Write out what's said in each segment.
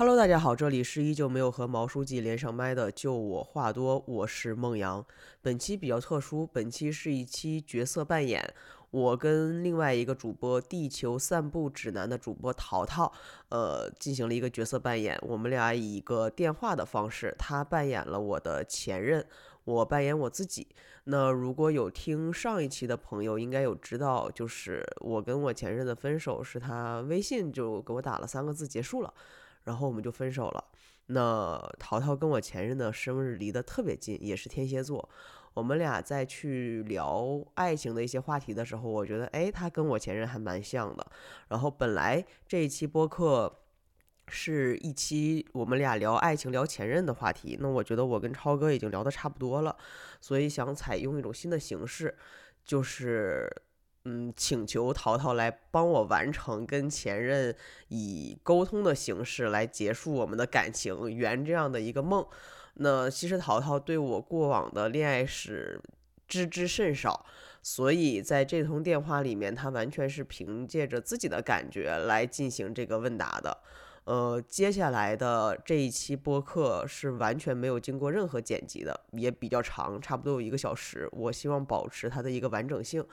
Hello，大家好，这里是依旧没有和毛书记连上麦的，就我话多，我是孟阳。本期比较特殊，本期是一期角色扮演，我跟另外一个主播《地球散步指南》的主播淘淘，呃，进行了一个角色扮演。我们俩以一个电话的方式，他扮演了我的前任，我扮演我自己。那如果有听上一期的朋友，应该有知道，就是我跟我前任的分手，是他微信就给我打了三个字结束了。然后我们就分手了。那淘淘跟我前任的生日离得特别近，也是天蝎座。我们俩在去聊爱情的一些话题的时候，我觉得，哎，他跟我前任还蛮像的。然后本来这一期播客是一期我们俩聊爱情、聊前任的话题，那我觉得我跟超哥已经聊得差不多了，所以想采用一种新的形式，就是。嗯，请求淘淘来帮我完成跟前任以沟通的形式来结束我们的感情，圆这样的一个梦。那其实淘淘对我过往的恋爱史知之甚少，所以在这通电话里面，他完全是凭借着自己的感觉来进行这个问答的。呃，接下来的这一期播客是完全没有经过任何剪辑的，也比较长，差不多有一个小时。我希望保持它的一个完整性。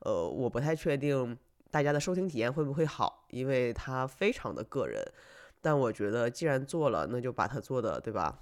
呃，我不太确定大家的收听体验会不会好，因为它非常的个人。但我觉得既然做了，那就把它做的，对吧？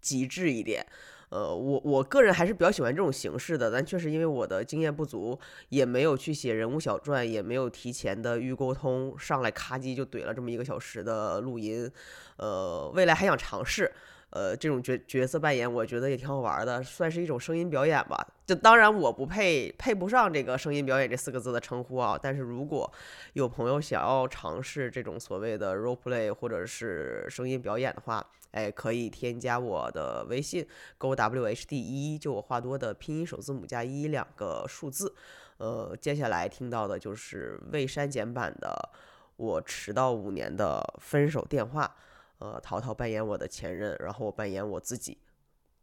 极致一点。呃，我我个人还是比较喜欢这种形式的，但确实因为我的经验不足，也没有去写人物小传，也没有提前的预沟通，上来咔叽就怼了这么一个小时的录音。呃，未来还想尝试。呃，这种角角色扮演，我觉得也挺好玩的，算是一种声音表演吧。就当然我不配配不上这个声音表演这四个字的称呼啊。但是如果有朋友想要尝试这种所谓的 role play 或者是声音表演的话，哎，可以添加我的微信 g o w h d 一，就我话多的拼音首字母加一两个数字。呃，接下来听到的就是未删减版的我迟到五年的分手电话。呃，淘淘扮演我的前任，然后我扮演我自己，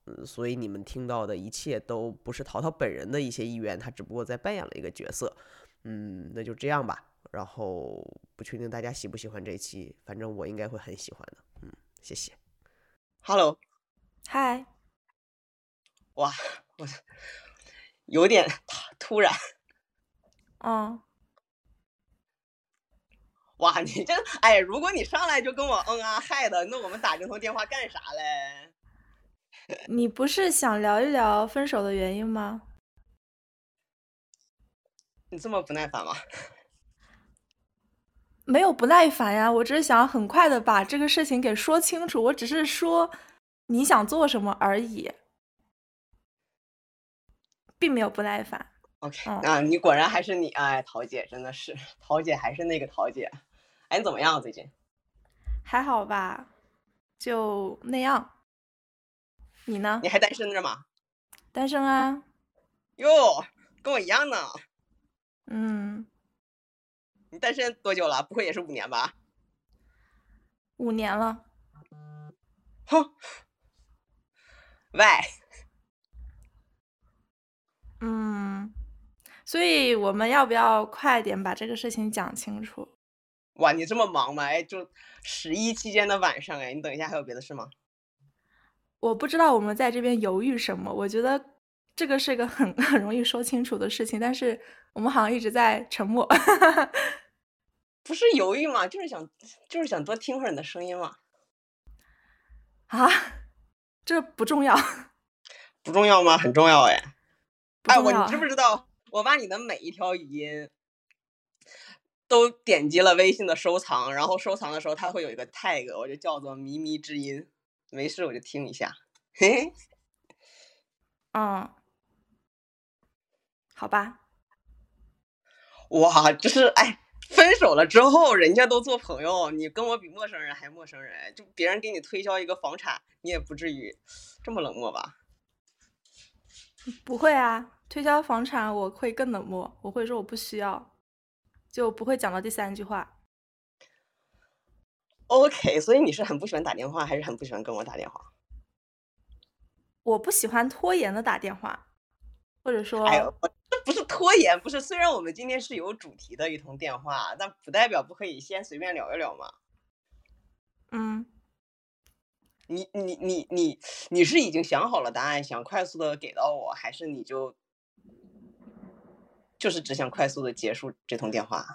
嗯，所以你们听到的一切都不是淘淘本人的一些意愿，他只不过在扮演了一个角色，嗯，那就这样吧。然后不确定大家喜不喜欢这期，反正我应该会很喜欢的，嗯，谢谢。Hello，嗨，哇，我 有点 突然，嗯。哇，你这哎，如果你上来就跟我嗯啊嗨的，那我们打这通电话干啥嘞？你不是想聊一聊分手的原因吗？你这么不耐烦吗？没有不耐烦呀，我只是想很快的把这个事情给说清楚。我只是说你想做什么而已，并没有不耐烦。OK，啊，你果然还是你哎，桃姐真的是桃姐还是那个桃姐。哎，你怎么样最近？还好吧，就那样。你呢？你还单身着吗？单身啊。哟，跟我一样呢。嗯。你单身多久了？不会也是五年吧？五年了。哼。喂。嗯。所以我们要不要快点把这个事情讲清楚？哇，你这么忙吗？哎，就十一期间的晚上，哎，你等一下还有别的事吗？我不知道我们在这边犹豫什么。我觉得这个是一个很 很容易说清楚的事情，但是我们好像一直在沉默。不是犹豫嘛，就是想就是想多听会儿你的声音嘛。啊？这不重要？不重要吗？很重要哎。哎，我你知不知道？我把你的每一条语音都点击了微信的收藏，然后收藏的时候它会有一个 tag，我就叫做“靡靡之音”。没事，我就听一下。嘿嘿。嗯，好吧。哇，就是哎，分手了之后，人家都做朋友，你跟我比陌生人还陌生人，就别人给你推销一个房产，你也不至于这么冷漠吧？不会啊。推销房产我会更冷漠，我会说我不需要，就不会讲到第三句话。OK，所以你是很不喜欢打电话，还是很不喜欢跟我打电话？我不喜欢拖延的打电话，或者说，哎呦，这不是拖延，不是。虽然我们今天是有主题的一通电话，但不代表不可以先随便聊一聊嘛。嗯，你你你你你是已经想好了答案，想快速的给到我，还是你就就是只想快速的结束这通电话？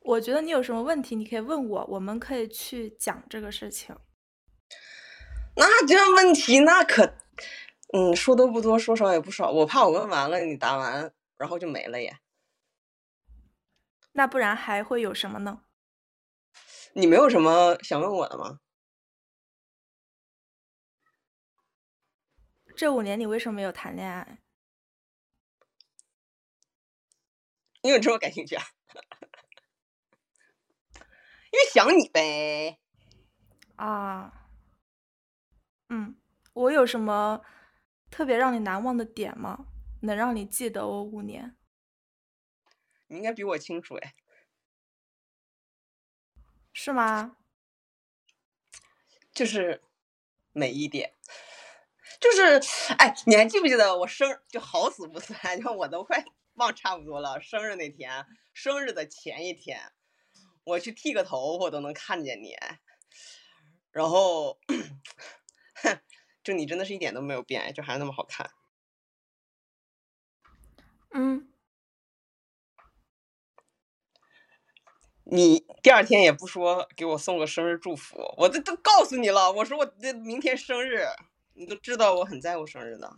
我觉得你有什么问题，你可以问我，我们可以去讲这个事情。那这问题那可，嗯，说多不多，说少也不少。我怕我问完了，你答完，然后就没了耶。那不然还会有什么呢？你没有什么想问我的吗？这五年你为什么没有谈恋爱？因为这么感兴趣啊。因为想你呗。啊。嗯，我有什么特别让你难忘的点吗？能让你记得我五年？你应该比我清楚哎。是吗？就是每一点，就是哎，你还记不记得我生就好死不死，就我都快忘差不多了。生日那天，生日的前一天，我去剃个头，我都能看见你。然后。哼，就你真的是一点都没有变，就还是那么好看。嗯。你第二天也不说给我送个生日祝福，我这都告诉你了，我说我这明天生日，你都知道我很在乎生日的。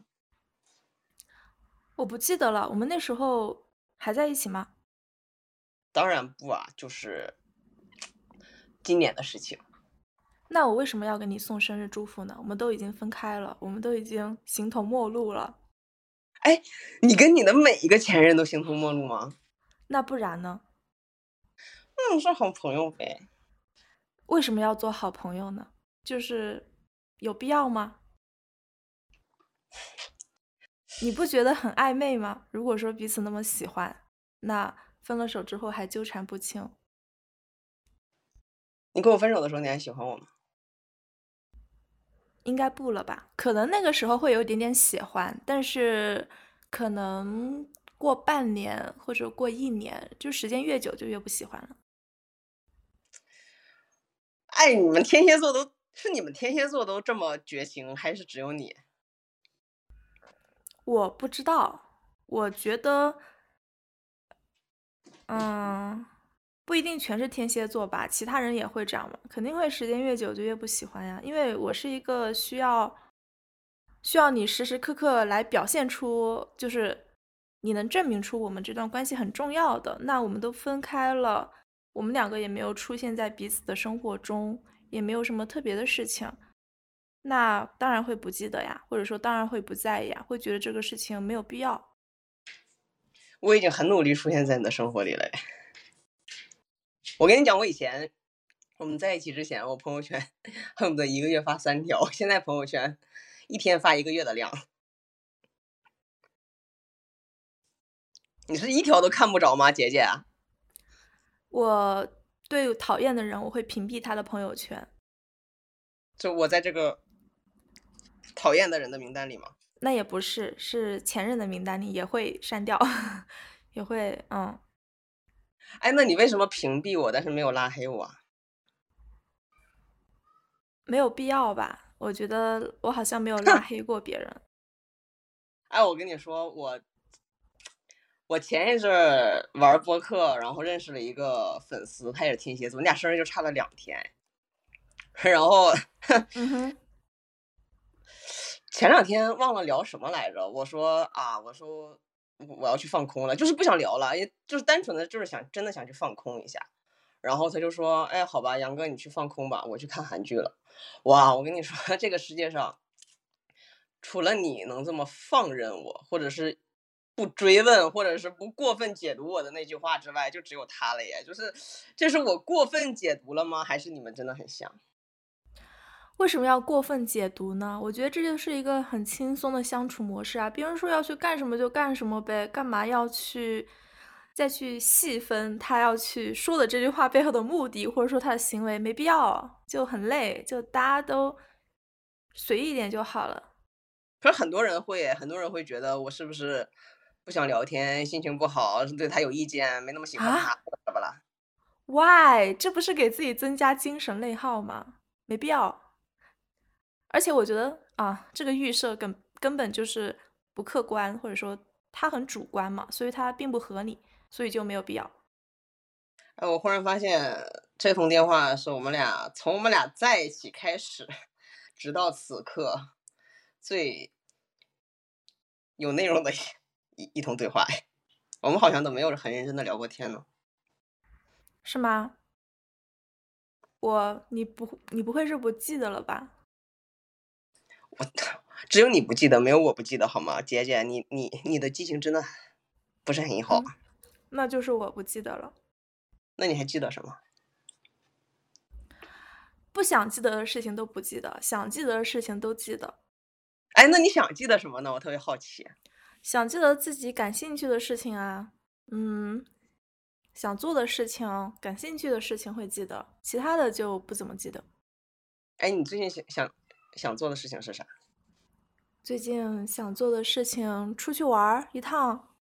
我不记得了，我们那时候还在一起吗？当然不啊，就是今年的事情。那我为什么要给你送生日祝福呢？我们都已经分开了，我们都已经形同陌路了。哎，你跟你的每一个前任都形同陌路吗？那不然呢？嗯，是好朋友呗。为什么要做好朋友呢？就是有必要吗？你不觉得很暧昧吗？如果说彼此那么喜欢，那分了手之后还纠缠不清。你跟我分手的时候，你还喜欢我吗？应该不了吧？可能那个时候会有一点点喜欢，但是可能过半年或者过一年，就时间越久就越不喜欢了。哎，你们天蝎座都是你们天蝎座都这么绝情，还是只有你？我不知道，我觉得，嗯。不一定全是天蝎座吧，其他人也会这样吗？肯定会，时间越久就越不喜欢呀。因为我是一个需要需要你时时刻刻来表现出，就是你能证明出我们这段关系很重要的。那我们都分开了，我们两个也没有出现在彼此的生活中，也没有什么特别的事情，那当然会不记得呀，或者说当然会不在意呀，会觉得这个事情没有必要。我已经很努力出现在你的生活里了。我跟你讲，我以前我们在一起之前，我朋友圈恨不得一个月发三条，现在朋友圈一天发一个月的量。你是一条都看不着吗，姐姐？我对讨厌的人，我会屏蔽他的朋友圈。就我在这个讨厌的人的名单里吗？那也不是，是前任的名单里也会删掉，也会嗯。哎，那你为什么屏蔽我，但是没有拉黑我？没有必要吧？我觉得我好像没有拉 黑过别人。哎，我跟你说，我我前一阵玩播客，然后认识了一个粉丝，他也是天蝎座，我们俩生日就差了两天。然后，前两天忘了聊什么来着？我说啊，我说。我要去放空了，就是不想聊了，也就是单纯的就是想真的想去放空一下。然后他就说：“哎，好吧，杨哥，你去放空吧，我去看韩剧了。”哇，我跟你说，这个世界上除了你能这么放任我，或者是不追问，或者是不过分解读我的那句话之外，就只有他了耶。就是这是我过分解读了吗？还是你们真的很像？为什么要过分解读呢？我觉得这就是一个很轻松的相处模式啊。别人说要去干什么就干什么呗，干嘛要去再去细分他要去说的这句话背后的目的，或者说他的行为？没必要，就很累，就大家都随意一点就好了。可是很多人会，很多人会觉得我是不是不想聊天，心情不好，对他有意见，没那么喜欢他，怎么了？Why？这不是给自己增加精神内耗吗？没必要。而且我觉得啊，这个预设根根本就是不客观，或者说它很主观嘛，所以它并不合理，所以就没有必要。哎，我忽然发现这通电话是我们俩从我们俩在一起开始，直到此刻最有内容的一一通对话。我们好像都没有很认真的聊过天呢。是吗？我你不你不会是不记得了吧？我只有你不记得，没有我不记得好吗？姐姐，你你你的记性真的不是很好。那就是我不记得了。那你还记得什么？不想记得的事情都不记得，想记得的事情都记得。哎，那你想记得什么呢？我特别好奇。想记得自己感兴趣的事情啊，嗯。想做的事情、感兴趣的事情会记得，其他的就不怎么记得。哎，你最近想想想做的事情是啥？最近想做的事情，出去玩一趟，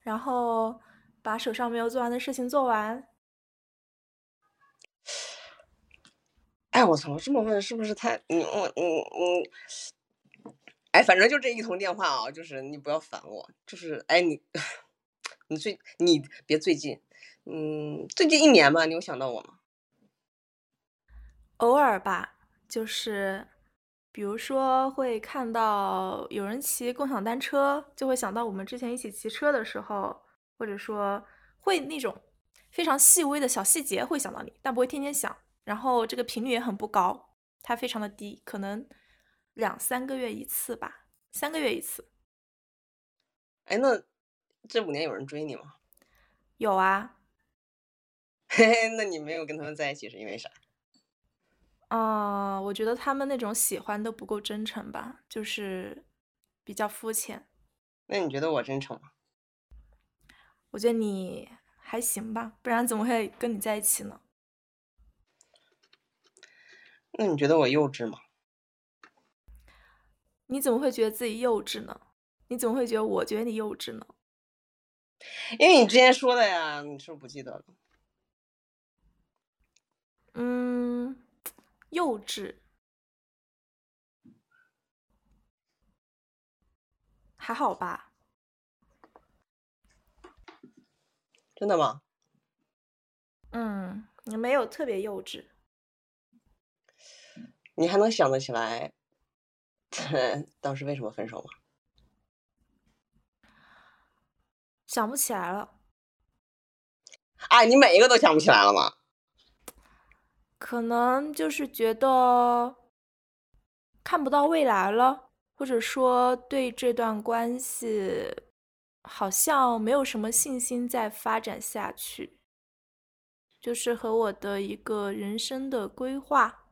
然后把手上没有做完的事情做完。哎，我操！这么问是不是太……嗯嗯嗯嗯。哎，反正就这一通电话啊，就是你不要烦我，就是哎你，你最你别最近。嗯，最近一年吧，你有想到我吗？偶尔吧，就是比如说会看到有人骑共享单车，就会想到我们之前一起骑车的时候，或者说会那种非常细微的小细节会想到你，但不会天天想。然后这个频率也很不高，它非常的低，可能两三个月一次吧，三个月一次。哎，那这五年有人追你吗？有啊。嘿嘿，那你没有跟他们在一起是因为啥？啊，我觉得他们那种喜欢都不够真诚吧，就是比较肤浅。那你觉得我真诚吗？我觉得你还行吧，不然怎么会跟你在一起呢？那你觉得我幼稚吗？你怎么会觉得自己幼稚呢？你怎么会觉得我觉得你幼稚呢？因为你之前说的呀，你是不是不记得了？嗯，幼稚，还好吧？真的吗？嗯，你没有特别幼稚。你还能想得起来 当时为什么分手吗？想不起来了。哎，你每一个都想不起来了吗？可能就是觉得看不到未来了，或者说对这段关系好像没有什么信心再发展下去，就是和我的一个人生的规划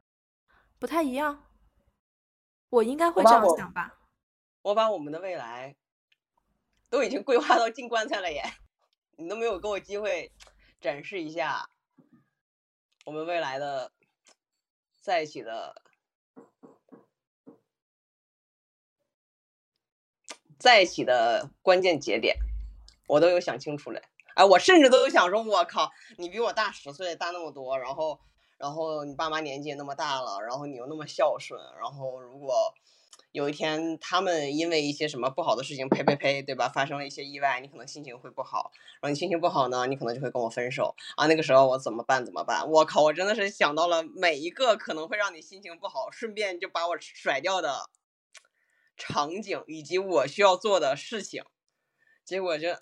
不太一样。我应该会这样想吧？我把我们的未来都已经规划到进棺材了耶，你都没有给我机会展示一下。我们未来的在一起的在一起的关键节点，我都有想清楚了。哎，我甚至都有想说，我靠，你比我大十岁，大那么多，然后，然后你爸妈年纪也那么大了，然后你又那么孝顺，然后如果。有一天，他们因为一些什么不好的事情，呸呸呸，对吧？发生了一些意外，你可能心情会不好。然后你心情不好呢，你可能就会跟我分手啊。那个时候我怎么办？怎么办？我靠！我真的是想到了每一个可能会让你心情不好，顺便就把我甩掉的场景，以及我需要做的事情。结果这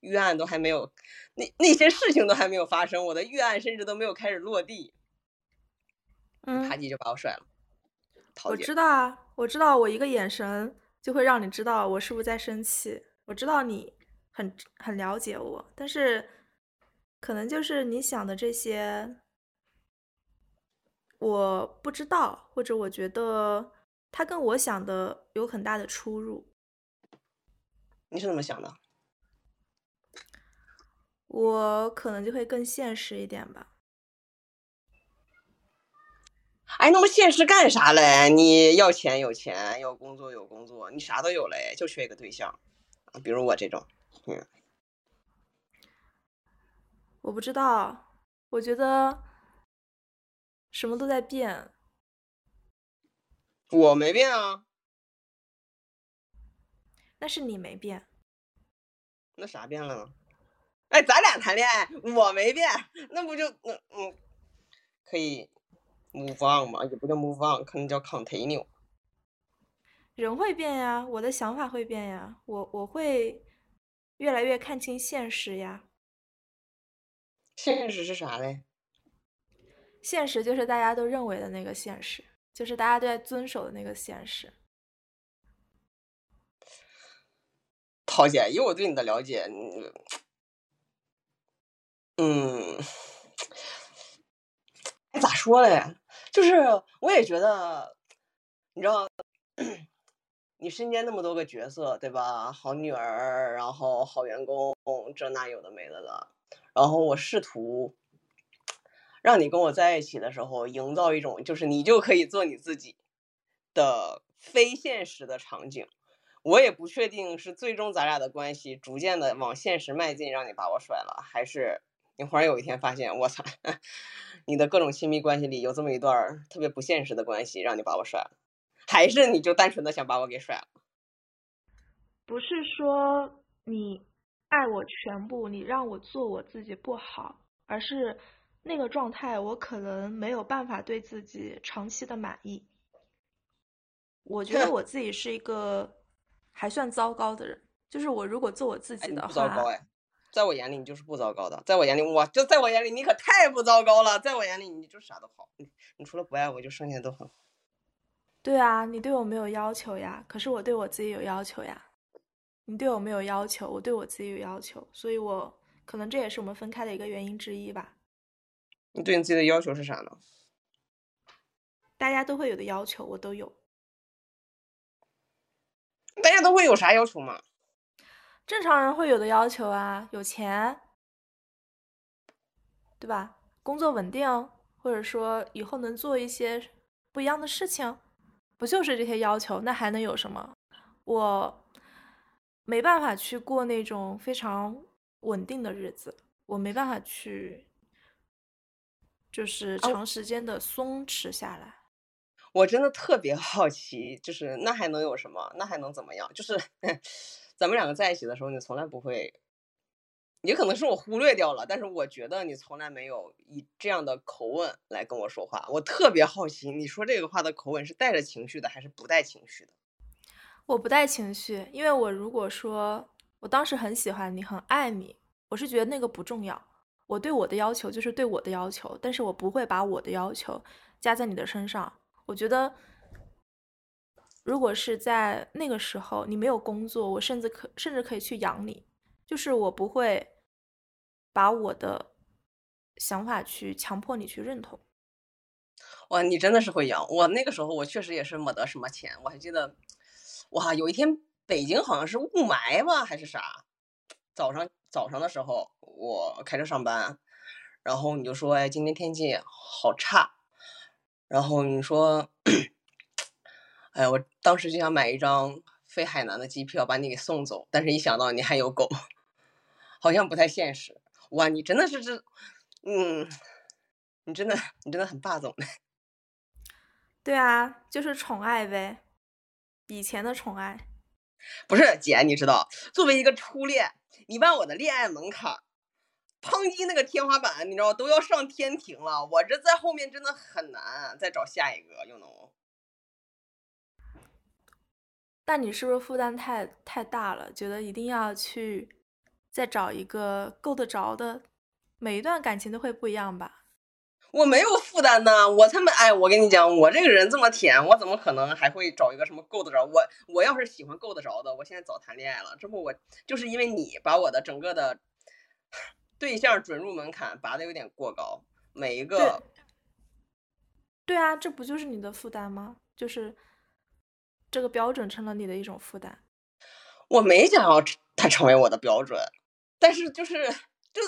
预 案都还没有，那那些事情都还没有发生，我的预案甚至都没有开始落地，嗯，啪叽就把我甩了。我知道啊。我知道，我一个眼神就会让你知道我是不是在生气。我知道你很很了解我，但是可能就是你想的这些，我不知道，或者我觉得他跟我想的有很大的出入。你是怎么想的？我可能就会更现实一点吧。哎，那么现实干啥嘞？你要钱有钱，要工作有工作，你啥都有嘞，就缺一个对象，比如我这种。嗯，我不知道，我觉得什么都在变。我没变啊，那是你没变。那啥变了呢？哎，咱俩谈恋爱，我没变，那不就那嗯，可以 move on 嘛？也不叫 move on，可能叫 continue。人会变呀，我的想法会变呀，我我会越来越看清现实呀。现实是啥嘞？现实就是大家都认为的那个现实，就是大家都在遵守的那个现实。涛姐，以我对你的了解，嗯，哎，咋说嘞？就是我也觉得，你知道。你身边那么多个角色，对吧？好女儿，然后好员工，这那有的没的的。然后我试图让你跟我在一起的时候，营造一种就是你就可以做你自己的非现实的场景。我也不确定是最终咱俩的关系逐渐的往现实迈进，让你把我甩了，还是你忽然有一天发现，我操，你的各种亲密关系里有这么一段特别不现实的关系，让你把我甩了。还是你就单纯的想把我给甩了？不是说你爱我全部，你让我做我自己不好，而是那个状态我可能没有办法对自己长期的满意。我觉得 我自己是一个还算糟糕的人，就是我如果做我自己的话，不糟糕哎，在我眼里你就是不糟糕的，在我眼里我就在我眼里你可太不糟糕了，在我眼里你就啥都好，你你除了不爱我就剩下都很好。对啊，你对我没有要求呀，可是我对我自己有要求呀。你对我没有要求，我对我自己有要求，所以我可能这也是我们分开的一个原因之一吧。你对你自己的要求是啥呢？大家都会有的要求，我都有。大家都会有啥要求吗？正常人会有的要求啊，有钱，对吧？工作稳定，或者说以后能做一些不一样的事情。不就是这些要求？那还能有什么？我没办法去过那种非常稳定的日子，我没办法去，就是长时间的松弛下来。我真的特别好奇，就是那还能有什么？那还能怎么样？就是咱们两个在一起的时候，你从来不会。也可能是我忽略掉了，但是我觉得你从来没有以这样的口吻来跟我说话。我特别好奇，你说这个话的口吻是带着情绪的，还是不带情绪的？我不带情绪，因为我如果说我当时很喜欢你，很爱你，我是觉得那个不重要。我对我的要求就是对我的要求，但是我不会把我的要求加在你的身上。我觉得，如果是在那个时候你没有工作，我甚至可甚至可以去养你，就是我不会。把我的想法去强迫你去认同，哇，你真的是会养我。那个时候我确实也是没得什么钱，我还记得，哇，有一天北京好像是雾霾吧还是啥，早上早上的时候我开车上班，然后你就说，哎，今天天气好差，然后你说，哎，我当时就想买一张飞海南的机票把你给送走，但是一想到你还有狗，好像不太现实。哇，你真的是这，嗯，你真的，你真的很霸总对啊，就是宠爱呗，以前的宠爱。不是姐，你知道，作为一个初恋，你把我的恋爱门槛抨击那个天花板，你知道都要上天庭了。我这在后面真的很难再找下一个，又能。但你是不是负担太太大了？觉得一定要去。再找一个够得着的，每一段感情都会不一样吧？我没有负担呢，我他妈哎，我跟你讲，我这个人这么舔，我怎么可能还会找一个什么够得着？我我要是喜欢够得着的，我现在早谈恋爱了。这不我就是因为你把我的整个的对象准入门槛拔的有点过高，每一个，对啊，这不就是你的负担吗？就是这个标准成了你的一种负担。我没想要他成为我的标准。但是就是就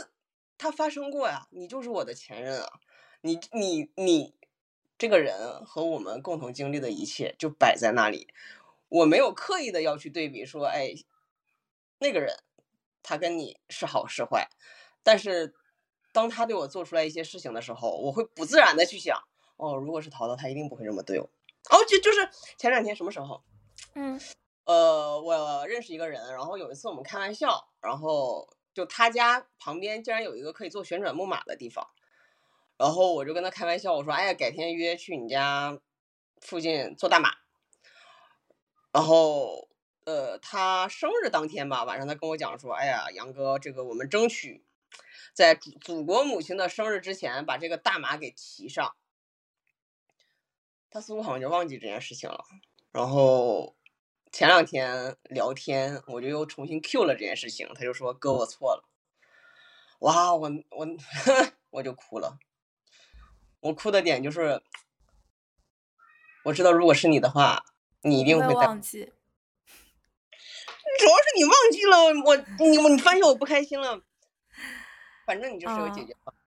他发生过呀，你就是我的前任啊，你你你这个人和我们共同经历的一切就摆在那里，我没有刻意的要去对比说，哎，那个人他跟你是好是坏，但是当他对我做出来一些事情的时候，我会不自然的去想，哦，如果是淘淘，他一定不会这么对我。哦，就就是前两天什么时候？嗯呃，我认识一个人，然后有一次我们开玩笑，然后就他家旁边竟然有一个可以做旋转木马的地方，然后我就跟他开玩笑，我说：“哎呀，改天约去你家附近坐大马。”然后呃，他生日当天吧，晚上他跟我讲说：“哎呀，杨哥，这个我们争取在祖祖国母亲的生日之前把这个大马给骑上。”他似乎好像就忘记这件事情了，然后。前两天聊天，我就又重新 Q 了这件事情，他就说：“哥，我错了。”哇，我我 我就哭了。我哭的点就是，我知道如果是你的话，你一定会忘记。主要是你忘记了我，你你发现我不开心了。反正你就是有解决方案。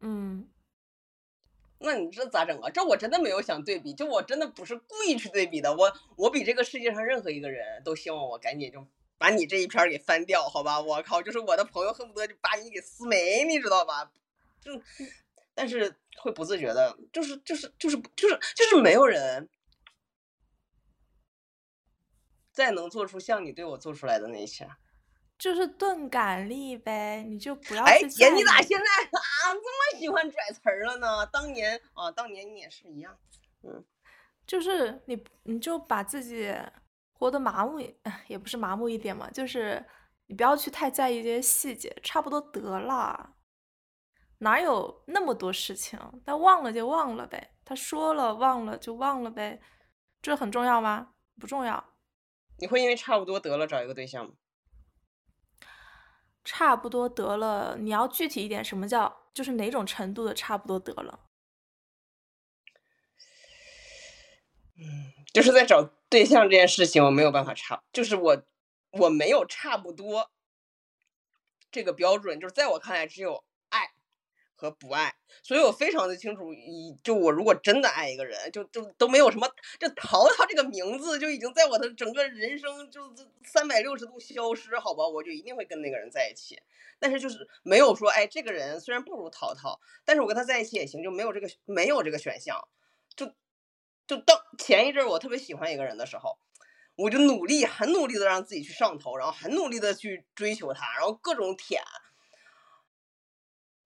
嗯。那你这咋整啊？这我真的没有想对比，就我真的不是故意去对比的。我我比这个世界上任何一个人都希望我赶紧就把你这一篇给翻掉，好吧？我靠，就是我的朋友恨不得就把你给撕没，你知道吧？就，但是会不自觉的，就是就是就是就是就是没有人再能做出像你对我做出来的那一些。就是钝感力呗，你就不要。哎姐，你咋现在啊这么喜欢拽词儿了呢？当年啊，当年你也是一样。嗯，就是你，你就把自己活得麻木，也不是麻木一点嘛，就是你不要去太在意这些细节，差不多得了。哪有那么多事情？他忘了就忘了呗，他说了忘了就忘了呗，这很重要吗？不重要。你会因为差不多得了找一个对象吗？差不多得了，你要具体一点，什么叫就是哪种程度的差不多得了？嗯，就是在找对象这件事情，我没有办法差，就是我我没有差不多这个标准，就是在我看来只有。和不爱，所以我非常的清楚，一就我如果真的爱一个人，就就都没有什么，这淘淘这个名字就已经在我的整个人生就三百六十度消失，好吧，我就一定会跟那个人在一起。但是就是没有说，哎，这个人虽然不如淘淘，但是我跟他在一起也行，就没有这个没有这个选项。就就当前一阵我特别喜欢一个人的时候，我就努力很努力的让自己去上头，然后很努力的去追求他，然后各种舔。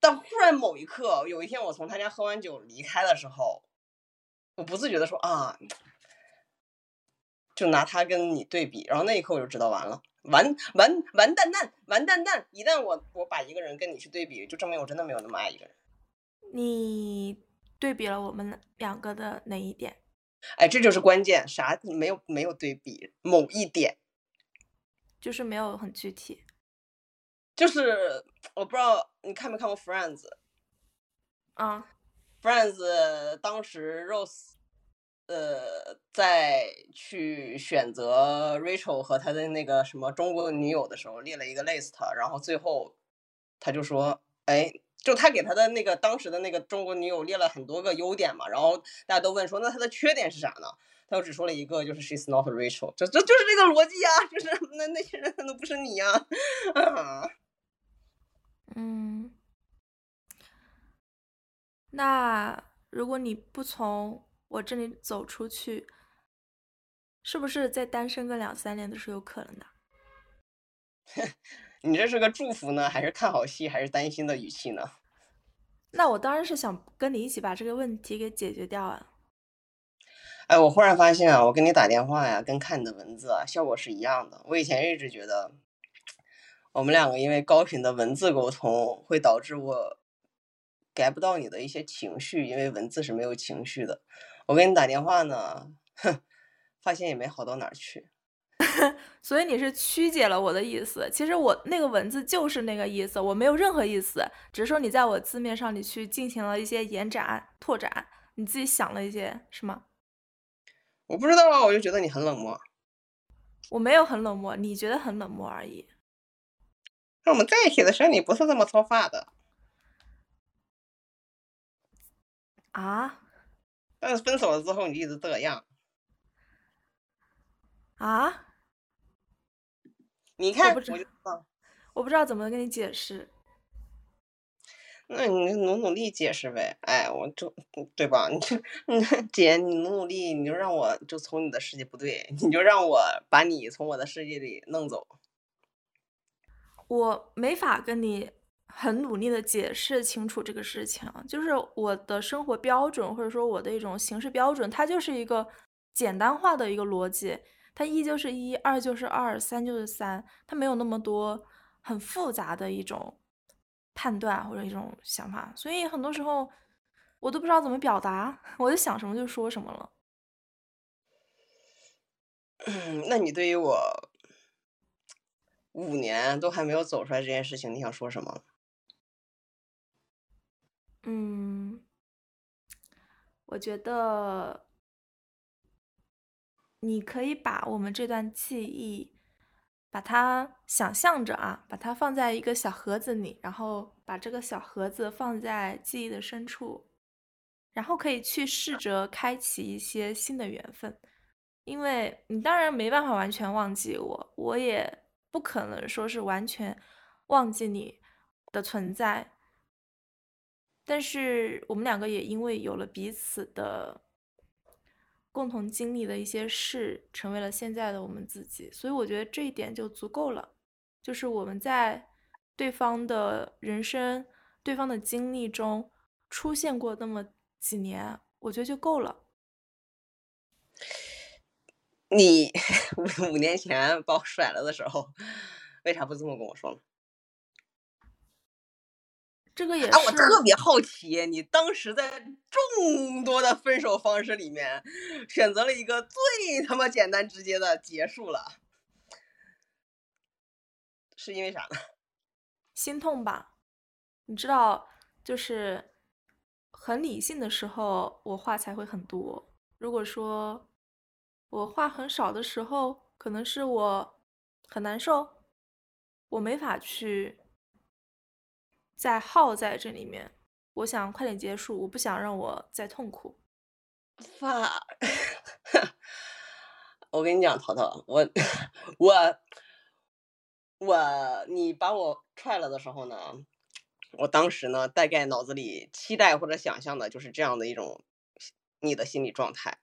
但忽然某一刻，有一天我从他家喝完酒离开的时候，我不自觉的说啊，就拿他跟你对比，然后那一刻我就知道完了，完完完蛋蛋完蛋蛋！一旦我我把一个人跟你去对比，就证明我真的没有那么爱一个人。你对比了我们两个的哪一点？哎，这就是关键，啥没有没有对比某一点，就是没有很具体。就是我不知道你看没看过《Friends》啊，《Friends》当时 Rose 呃在去选择 Rachel 和他的那个什么中国女友的时候列了一个 list，然后最后他就说，哎，就他给他的那个当时的那个中国女友列了很多个优点嘛，然后大家都问说，那他的缺点是啥呢？他就只说了一个，就是 She's not Rachel，这这就是这个逻辑啊，就是那那些人都不是你呀，啊。嗯，那如果你不从我这里走出去，是不是再单身个两三年都是有可能的？你这是个祝福呢，还是看好戏，还是担心的语气呢？那我当然是想跟你一起把这个问题给解决掉啊！哎，我忽然发现啊，我跟你打电话呀，跟看你的文字啊，效果是一样的。我以前一直觉得。我们两个因为高频的文字沟通，会导致我 get 不到你的一些情绪，因为文字是没有情绪的。我给你打电话呢，哼，发现也没好到哪儿去。所以你是曲解了我的意思。其实我那个文字就是那个意思，我没有任何意思，只是说你在我字面上你去进行了一些延展、拓展，你自己想了一些，是吗？我不知道啊，我就觉得你很冷漠。我没有很冷漠，你觉得很冷漠而已。那我们在一起的时候，你不是这么说话的啊？但是分手了之后，你一直这样啊？你看，我不知道，我不知道怎么跟你解释。那你努努力解释呗，哎，我就对吧？你就，姐，你努努力，你就让我就从你的世界不对，你就让我把你从我的世界里弄走。我没法跟你很努力的解释清楚这个事情，就是我的生活标准或者说我的一种行事标准，它就是一个简单化的一个逻辑，它一就是一，二就是二，三就是三，它没有那么多很复杂的一种。判断或者一种想法，所以很多时候我都不知道怎么表达，我就想什么就说什么了。嗯，那你对于我五年都还没有走出来这件事情，你想说什么？嗯，我觉得你可以把我们这段记忆。把它想象着啊，把它放在一个小盒子里，然后把这个小盒子放在记忆的深处，然后可以去试着开启一些新的缘分。因为你当然没办法完全忘记我，我也不可能说是完全忘记你的存在。但是我们两个也因为有了彼此的。共同经历的一些事，成为了现在的我们自己，所以我觉得这一点就足够了。就是我们在对方的人生、对方的经历中出现过那么几年，我觉得就够了。你 五年前把我甩了的时候，为啥不这么跟我说呢？这个也是，我特别好奇，你当时在众多的分手方式里面，选择了一个最他妈简单直接的结束了，是因为啥呢？心痛吧，你知道，就是很理性的时候，我话才会很多；如果说我话很少的时候，可能是我很难受，我没法去。在耗在这里面，我想快点结束，我不想让我再痛苦。发，我跟你讲，淘淘，我我我，你把我踹了的时候呢，我当时呢，大概脑子里期待或者想象的就是这样的一种你的心理状态，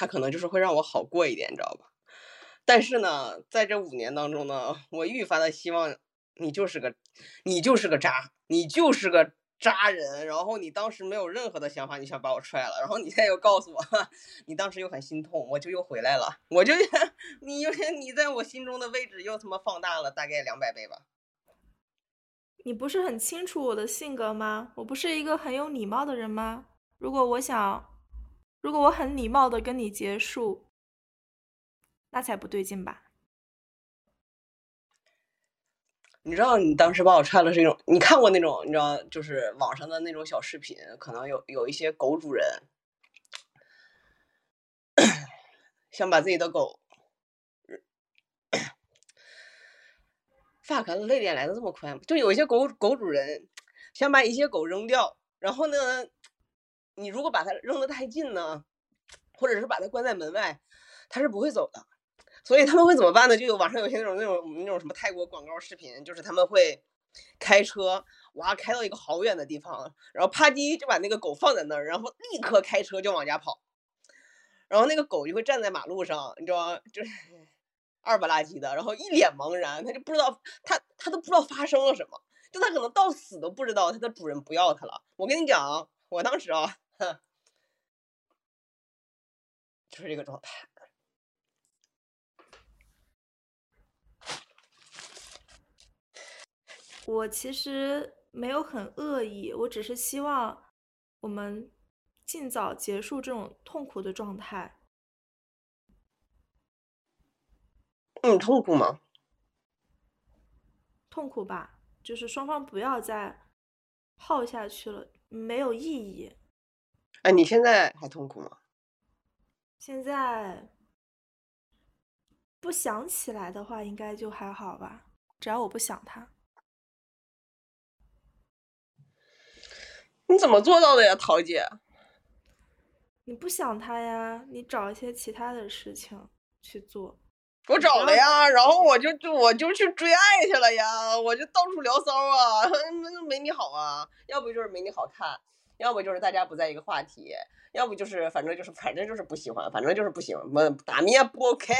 他可能就是会让我好过一点，你知道吧？但是呢，在这五年当中呢，我愈发的希望。你就是个，你就是个渣，你就是个渣人。然后你当时没有任何的想法，你想把我踹了。然后你现在又告诉我，你当时又很心痛，我就又回来了。我就 你又你在我心中的位置又他妈放大了大概两百倍吧。你不是很清楚我的性格吗？我不是一个很有礼貌的人吗？如果我想，如果我很礼貌的跟你结束，那才不对劲吧。你知道你当时把我踹了是一种，你看过那种你知道就是网上的那种小视频，可能有有一些狗主人想把自己的狗，fuck，泪点来的这么快？就有一些狗狗主人想把一些狗扔掉，然后呢，你如果把它扔的太近呢，或者是把它关在门外，它是不会走的。所以他们会怎么办呢？就有网上有些那种那种那种什么泰国广告视频，就是他们会开车哇开到一个好远的地方，然后啪叽就把那个狗放在那儿，然后立刻开车就往家跑，然后那个狗就会站在马路上，你知道吗？就是 二不拉几的，然后一脸茫然，它就不知道它它都不知道发生了什么，就它可能到死都不知道它的主人不要它了。我跟你讲，我当时啊，就是这个状态。我其实没有很恶意，我只是希望我们尽早结束这种痛苦的状态。嗯，痛苦吗？痛苦吧，就是双方不要再耗下去了，没有意义。哎，你现在还痛苦吗？现在不想起来的话，应该就还好吧，只要我不想他。你怎么做到的呀，桃姐？你不想他呀？你找一些其他的事情去做。我找了呀，然后我就就我就去追爱去了呀，我就到处聊骚啊，没你好啊，要不就是没你好看，要不就是大家不在一个话题，要不就是反正就是反正就是不喜欢，反正就是不行，我打咩不 OK。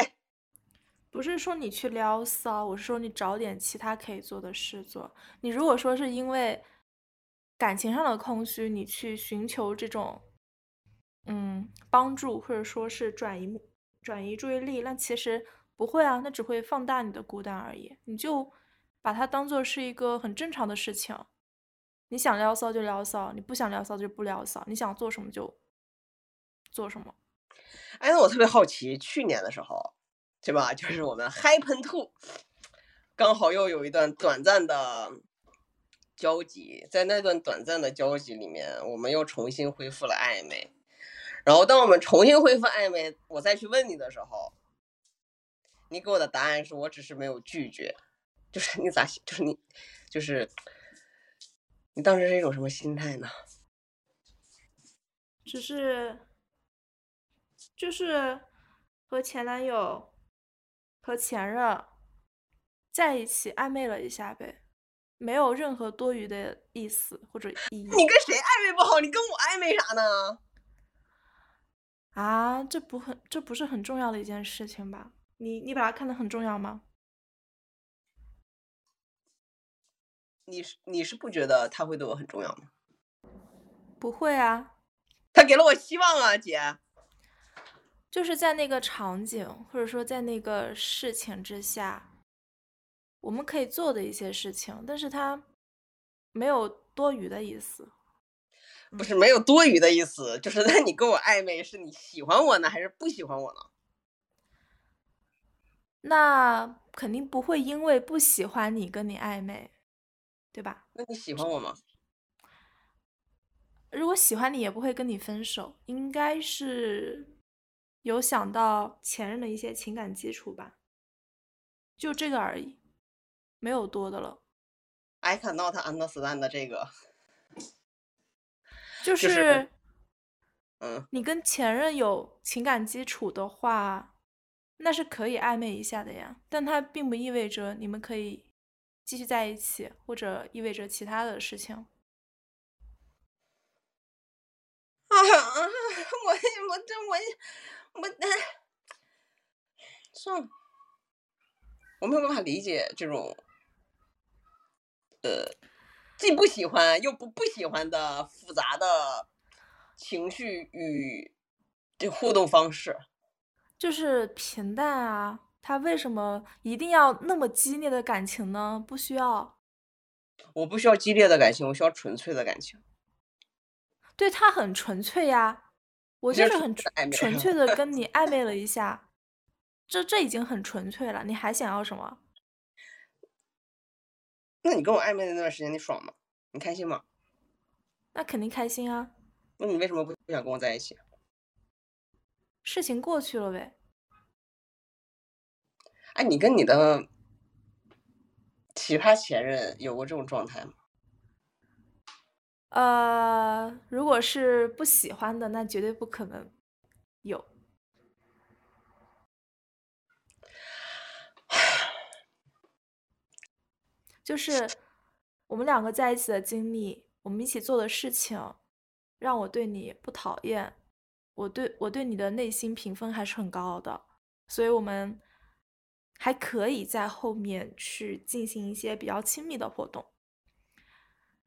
不是说你去撩骚，我是说你找点其他可以做的事做。你如果说是因为感情上的空虚，你去寻求这种嗯帮助，或者说是转移转移注意力，那其实。不会啊，那只会放大你的孤单而已。你就把它当做是一个很正常的事情。你想撩骚就撩骚，你不想撩骚就不撩骚。你想做什么就做什么。哎，那我特别好奇，去年的时候，对吧？就是我们嗨喷兔，刚好又有一段短暂的交集，在那段短暂的交集里面，我们又重新恢复了暧昧。然后，当我们重新恢复暧昧，我再去问你的时候。你给我的答案是我只是没有拒绝，就是你咋，就是你，就是你当时是一种什么心态呢？只是，就是和前男友和前任在一起暧昧了一下呗，没有任何多余的意思或者意义。你跟谁暧昧不好？你跟我暧昧啥呢？啊，这不很，这不是很重要的一件事情吧？你你把它看得很重要吗？你是你是不觉得他会对我很重要吗？不会啊，他给了我希望啊，姐。就是在那个场景，或者说在那个事情之下，我们可以做的一些事情，但是他没有多余的意思。不是没有多余的意思，就是 那你跟我暧昧，是你喜欢我呢，还是不喜欢我呢？那肯定不会因为不喜欢你跟你暧昧，对吧？那你喜欢我吗？如果喜欢你，也不会跟你分手。应该是有想到前任的一些情感基础吧，就这个而已，没有多的了。I cannot understand 这个，就是，嗯，你跟前任有情感基础的话。那是可以暧昧一下的呀，但它并不意味着你们可以继续在一起，或者意味着其他的事情。啊，我我这我我算了，我没有办法理解这种，呃，既不喜欢又不不喜欢的复杂的情绪与这互动方式。就是平淡啊，他为什么一定要那么激烈的感情呢？不需要，我不需要激烈的感情，我需要纯粹的感情。对他很纯粹呀，我就是很纯粹的跟你 暧昧了一下，这这已经很纯粹了，你还想要什么？那你跟我暧昧的那段时间，你爽吗？你开心吗？那肯定开心啊。那你为什么不不想跟我在一起？事情过去了呗。哎，你跟你的其他前任有过这种状态吗？呃，如果是不喜欢的，那绝对不可能有。就是我们两个在一起的经历，我们一起做的事情，让我对你不讨厌。我对我对你的内心评分还是很高的，所以我们还可以在后面去进行一些比较亲密的活动。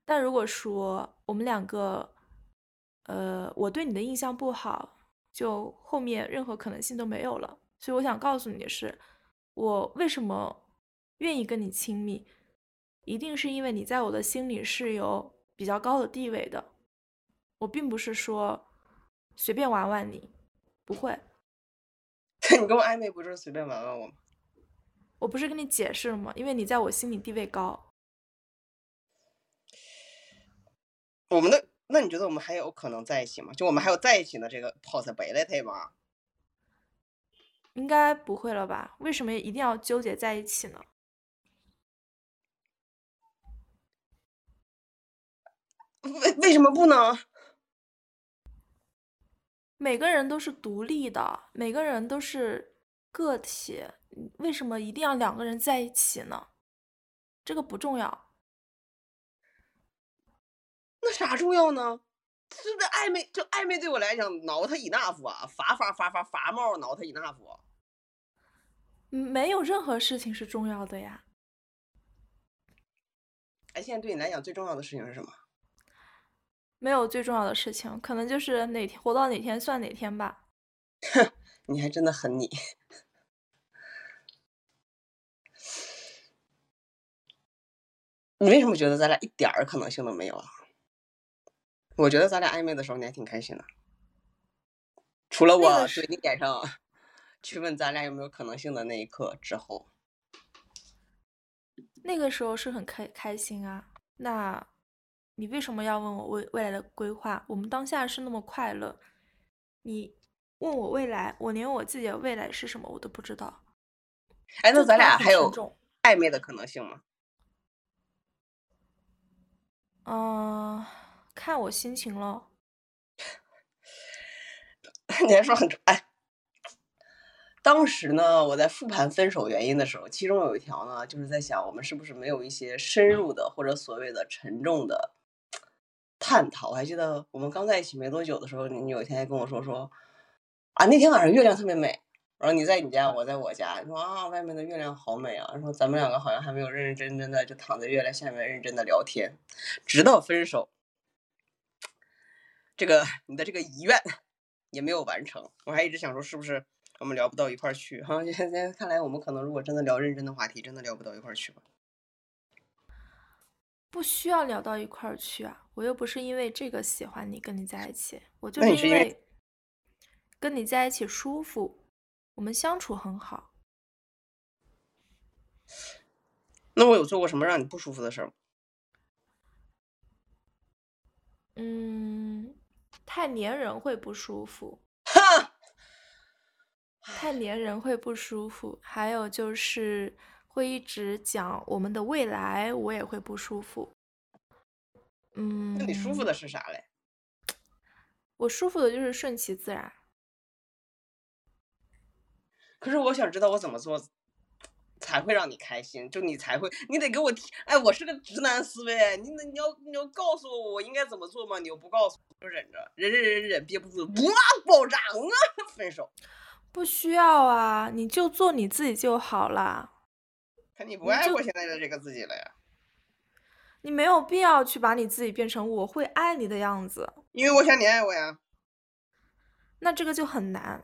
但如果说我们两个，呃，我对你的印象不好，就后面任何可能性都没有了。所以我想告诉你的是，我为什么愿意跟你亲密，一定是因为你在我的心里是有比较高的地位的。我并不是说。随便玩玩你，不会。你跟我暧昧不就是随便玩玩我吗？我不是跟你解释了吗？因为你在我心里地位高。我们的那你觉得我们还有可能在一起吗？就我们还有在一起的这个 possibility 吗？应该不会了吧？为什么一定要纠结在一起呢？为为什么不能？每个人都是独立的，每个人都是个体，为什么一定要两个人在一起呢？这个不重要。那啥重要呢？这个暧昧，就暧昧对我来讲挠他 enough 啊，伐伐伐伐伐帽，挠他 enough。没有任何事情是重要的呀。哎，现在对你来讲最重要的事情是什么？没有最重要的事情，可能就是哪天活到哪天算哪天吧。哼，你还真的很你。你为什么觉得咱俩一点儿可能性都没有啊？我觉得咱俩暧昧的时候你还挺开心的，除了我对你脸上去问咱俩有没有可能性的那一刻之后，那个时候是很开开心啊。那，你为什么要问我未未来的规划？我们当下是那么快乐，你问我未来，我连我自己的未来是什么我都不知道。哎，那咱俩还有暧昧的可能性吗？啊，看我心情喽。你还说很哎，当时呢，我在复盘分手原因的时候，其中有一条呢，就是在想我们是不是没有一些深入的或者所谓的沉重的探讨。我还记得我们刚在一起没多久的时候，你有一天还跟我说说啊，那天晚上月亮特别美。然后你在你家，我在我家，你说啊，外面的月亮好美啊。然后咱们两个好像还没有认认真真的就躺在月亮下面认真的聊天，直到分手，这个你的这个遗愿也没有完成。我还一直想说，是不是我们聊不到一块儿去？哈，现在看来，我们可能如果真的聊认真的话题，真的聊不到一块儿去吧？不需要聊到一块儿去啊！我又不是因为这个喜欢你，跟你在一起，我就是因为跟你在一起舒服。我们相处很好。那我有做过什么让你不舒服的事儿吗？嗯，太粘人会不舒服。哈，太粘人会不舒服。还有就是会一直讲我们的未来，我也会不舒服。嗯。那你舒服的是啥嘞？我舒服的就是顺其自然。可是我想知道我怎么做才会让你开心，就你才会，你得给我提。哎，我是个直男思维，你你要你要告诉我我应该怎么做吗？你又不告诉我，就忍着，忍忍忍忍，憋不住，哇，爆炸啊！分手，不需要啊，你就做你自己就好了。可你不爱我现在的这个自己了呀？你没有必要去把你自己变成我会爱你的样子，因为我想你爱我呀。那这个就很难。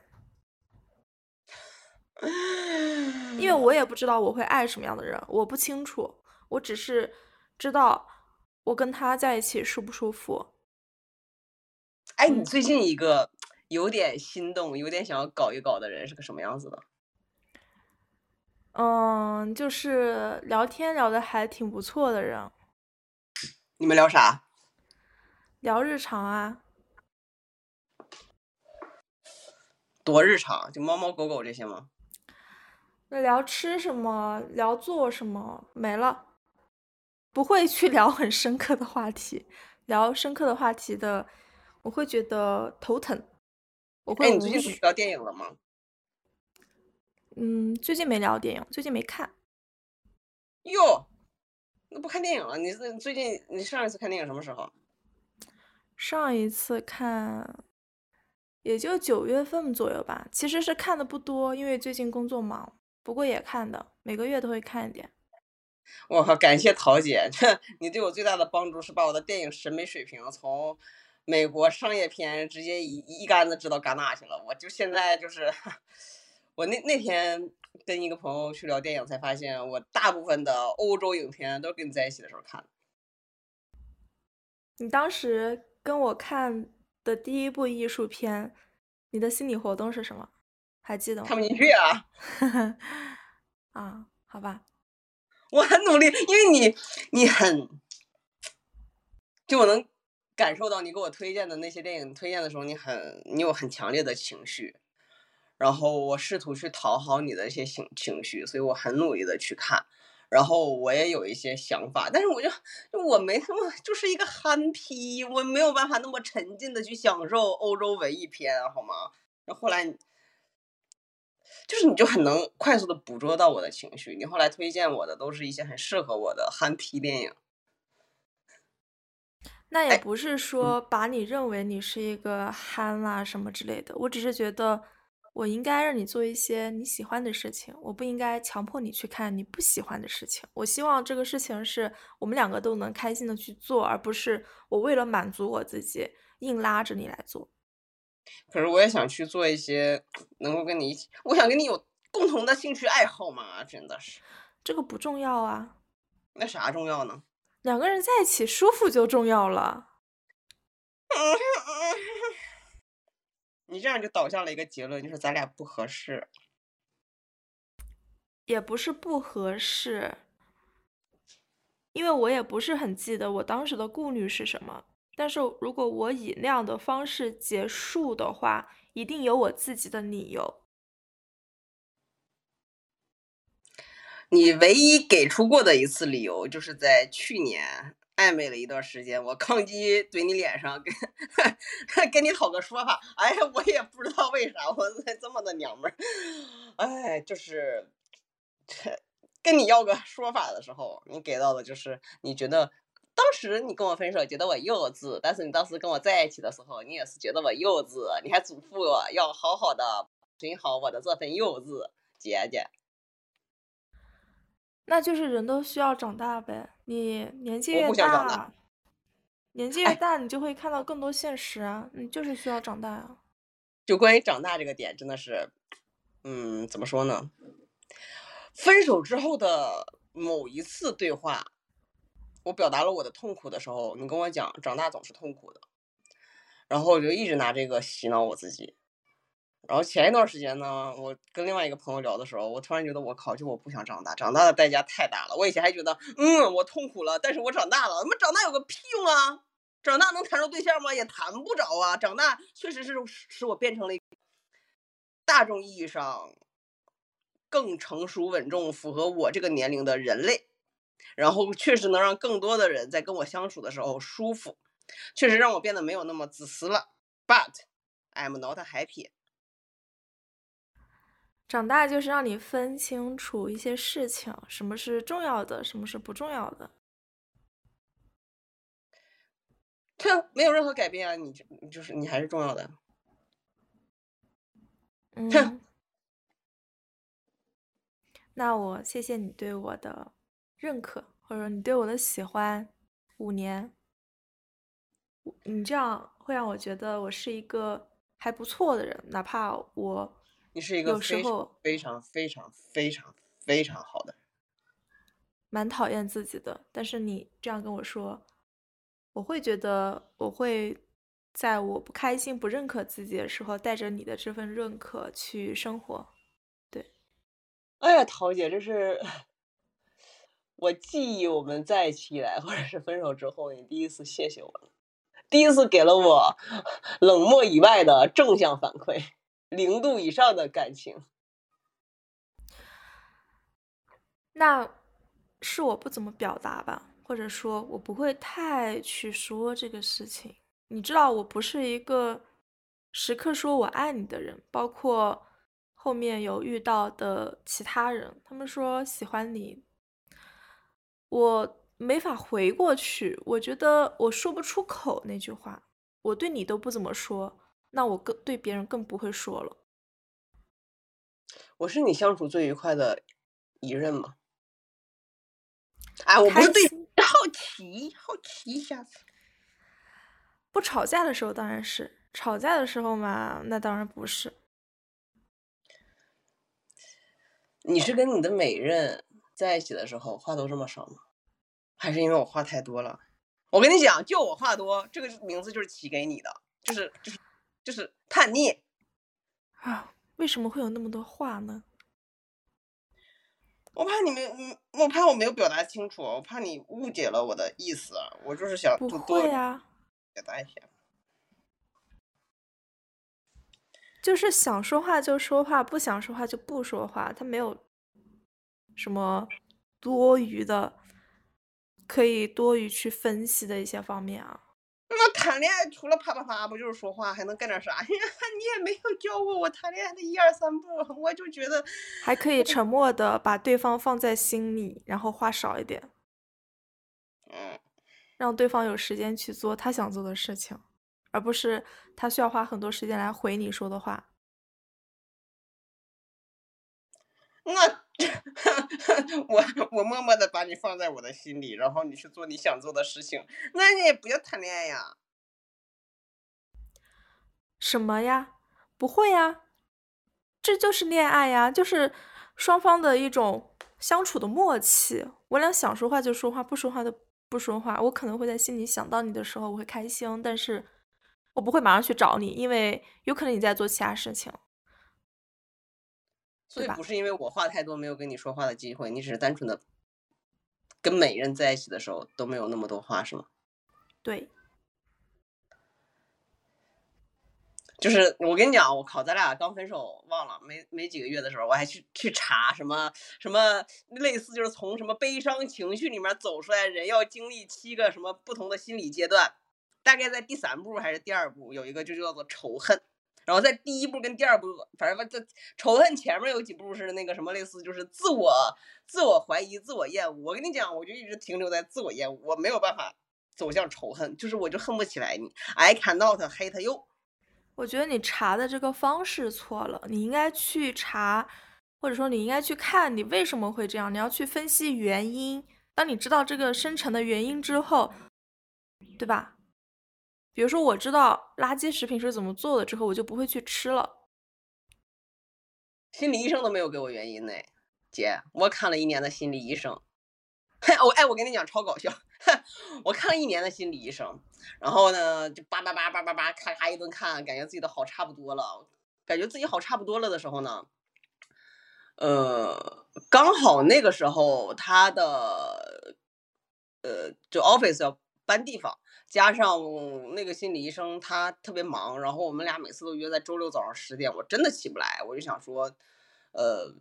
因为我也不知道我会爱什么样的人，我不清楚，我只是知道我跟他在一起舒不舒服。哎，你最近一个有点心动、有点想要搞一搞的人是个什么样子的？嗯，就是聊天聊的还挺不错的人。你们聊啥？聊日常啊。多日常？就猫猫狗狗这些吗？那聊吃什么，聊做什么，没了，不会去 聊很深刻的话题。聊深刻的话题的，我会觉得头疼。我会。哎，你最近聊电影了吗？嗯，最近没聊电影，最近没看。哟，那不看电影了？你最近你上一次看电影什么时候？上一次看，也就九月份左右吧。其实是看的不多，因为最近工作忙。不过也看的，每个月都会看一点。我靠，感谢桃姐，这你对我最大的帮助是把我的电影审美水平从美国商业片直接一一竿子支到戛纳去了。我就现在就是，我那那天跟一个朋友去聊电影，才发现我大部分的欧洲影片都是跟你在一起的时候看的。你当时跟我看的第一部艺术片，你的心理活动是什么？还记得吗？看不进去啊！啊，好吧，我很努力，因为你，你很，就我能感受到你给我推荐的那些电影，推荐的时候你很，你有很强烈的情绪，然后我试图去讨好你的一些情情绪，所以我很努力的去看，然后我也有一些想法，但是我就我没那么就是一个憨批，我没有办法那么沉浸的去享受欧洲文艺片，好吗？那后来。就是你就很能快速的捕捉到我的情绪。你后来推荐我的都是一些很适合我的憨批电影。那也不是说把你认为你是一个憨啦什么之类的，我只是觉得我应该让你做一些你喜欢的事情，我不应该强迫你去看你不喜欢的事情。我希望这个事情是我们两个都能开心的去做，而不是我为了满足我自己硬拉着你来做。可是我也想去做一些能够跟你一起，我想跟你有共同的兴趣爱好嘛，真的是。这个不重要啊。那啥重要呢？两个人在一起舒服就重要了。你这样就导向了一个结论，就是咱俩不合适。也不是不合适，因为我也不是很记得我当时的顾虑是什么。但是如果我以那样的方式结束的话，一定有我自己的理由。你唯一给出过的一次理由，就是在去年暧昧了一段时间，我抗击怼你脸上，跟 跟你讨个说法。哎呀，我也不知道为啥我这么的娘们儿。哎，就是跟你要个说法的时候，你给到的就是你觉得当时你跟我分手，觉得我幼稚，但是你当时跟我在一起的时候，你也是觉得我幼稚，你还嘱咐我要好好的存好我的这份幼稚，姐姐。那就是人都需要长大呗，你年纪越大，年纪越大，你就会看到更多现实啊，你就是需要长大啊。就关于长大这个点，真的是，嗯，怎么说呢？分手之后的某一次对话，我表达了我的痛苦的时候，你跟我讲，长大总是痛苦的，然后我就一直拿这个洗脑我自己。然后前一段时间呢，我跟另外一个朋友聊的时候，我突然觉得我靠，就我不想长大，长大的代价太大了。我以前还觉得，嗯，我痛苦了，但是我长大了。他妈长大有个屁用啊！长大能谈着对象吗？也谈不着啊。长大确实是使我变成了一大众意义上更成熟稳重、符合我这个年龄的人类，然后确实能让更多的人在跟我相处的时候舒服，确实让我变得没有那么自私了。But I'm not happy. 长大就是让你分清楚一些事情，什么是重要的，什么是不重要的。哼，没有任何改变啊！你就就是你还是重要的。嗯。那我谢谢你对我的认可，或者你对我的喜欢。五年，你这样会让我觉得我是一个还不错的人，哪怕我。你是一个有时候非常非常非常非常好的人，蛮讨厌自己的。但是你这样跟我说，我会觉得我会在我不开心、不认可自己的时候，带着你的这份认可去生活。对，哎呀，桃姐，这是我记忆我们在一起以来，或者是分手之后，你第一次谢谢我了，第一次给了我冷漠以外的正向反馈。零度以上的感情，那是我不怎么表达吧，或者说我不会太去说这个事情。你知道，我不是一个时刻说我爱你的人，包括后面有遇到的其他人，他们说喜欢你，我没法回过去。我觉得我说不出口那句话，我对你都不怎么说。那我更对别人更不会说了。我是你相处最愉快的一任吗？哎，我不是对 好奇，好奇一下子。不吵架的时候当然是，吵架的时候嘛，那当然不是。你是跟你的每任在一起的时候话都这么少吗？还是因为我话太多了？我跟你讲，就我话多，这个名字就是起给你的，就是就是。就是叛逆啊！为什么会有那么多话呢？我怕你没，我怕我没有表达清楚，我怕你误解了我的意思。我就是想不会呀，表达一下，就是想说话就说话，不想说话就不说话。他没有什么多余的，可以多余去分析的一些方面啊。那谈恋爱除了啪啪啪不就是说话，还能干点啥？你也没有教过我谈恋爱的一二三步，我就觉得还可以沉默的把对方放在心里，然后话少一点，嗯，让对方有时间去做他想做的事情，而不是他需要花很多时间来回你说的话。那 我我默默的把你放在我的心里，然后你去做你想做的事情，那你也不要谈恋爱呀。什么呀？不会呀，这就是恋爱呀，就是双方的一种相处的默契。我俩想说话就说话，不说话就不说话。我可能会在心里想到你的时候，我会开心，但是我不会马上去找你，因为有可能你在做其他事情。所以不是因为我话太多没有跟你说话的机会，你只是单纯的跟每人在一起的时候都没有那么多话，是吗？对。就是我跟你讲，我靠，咱俩刚分手，忘了没没几个月的时候，我还去去查什么什么类似，就是从什么悲伤情绪里面走出来，人要经历七个什么不同的心理阶段，大概在第三步还是第二步，有一个就叫做仇恨。然后在第一步跟第二步，反正这仇恨前面有几步是那个什么类似，就是自我自我怀疑、自我厌恶。我跟你讲，我就一直停留在自我厌恶，我没有办法走向仇恨，就是我就恨不起来你。I cannot hate you。我觉得你查的这个方式错了，你应该去查，或者说你应该去看你为什么会这样，你要去分析原因。当你知道这个生成的原因之后，对吧？比如说，我知道垃圾食品是怎么做的之后，我就不会去吃了。心理医生都没有给我原因呢，姐，我看了一年的心理医生。嘿我哎，我跟你讲超搞笑，我看了一年的心理医生，然后呢，就叭叭叭叭叭叭咔咔一顿看，感觉自己的好差不多了。感觉自己好差不多了的时候呢，呃，刚好那个时候他的呃，就 office 要搬地方。加上那个心理医生他特别忙，然后我们俩每次都约在周六早上十点，我真的起不来，我就想说，呃，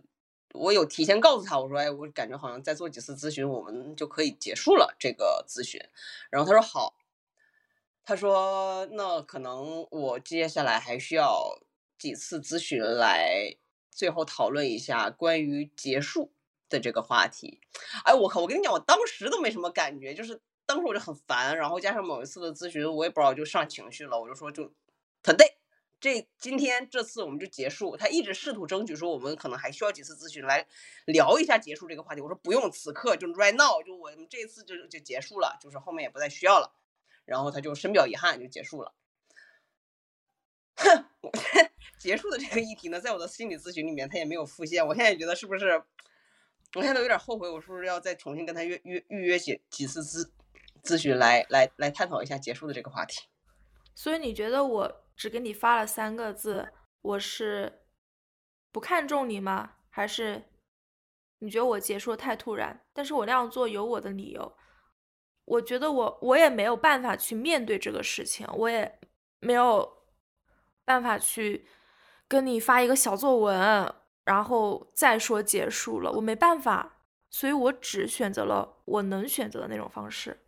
我有提前告诉他，我说，哎，我感觉好像再做几次咨询，我们就可以结束了这个咨询。然后他说好，他说那可能我接下来还需要几次咨询来最后讨论一下关于结束的这个话题。哎，我靠，我跟你讲，我当时都没什么感觉，就是。当时我就很烦，然后加上某一次的咨询，我也不知道就上情绪了，我就说就，today，这今天这次我们就结束。他一直试图争取说我们可能还需要几次咨询来聊一下结束这个话题。我说不用，此刻就 right now，就我们这次就就结束了，就是后面也不再需要了。然后他就深表遗憾，就结束了。哼，结束的这个议题呢，在我的心理咨询里面他也没有复现。我现在觉得是不是，我现在都有点后悔，我是不是要再重新跟他约约预约几几次咨？咨询来来来探讨一下结束的这个话题，所以你觉得我只给你发了三个字，我是不看重你吗？还是你觉得我结束的太突然？但是我那样做有我的理由，我觉得我我也没有办法去面对这个事情，我也没有办法去跟你发一个小作文，然后再说结束了，我没办法，所以我只选择了我能选择的那种方式。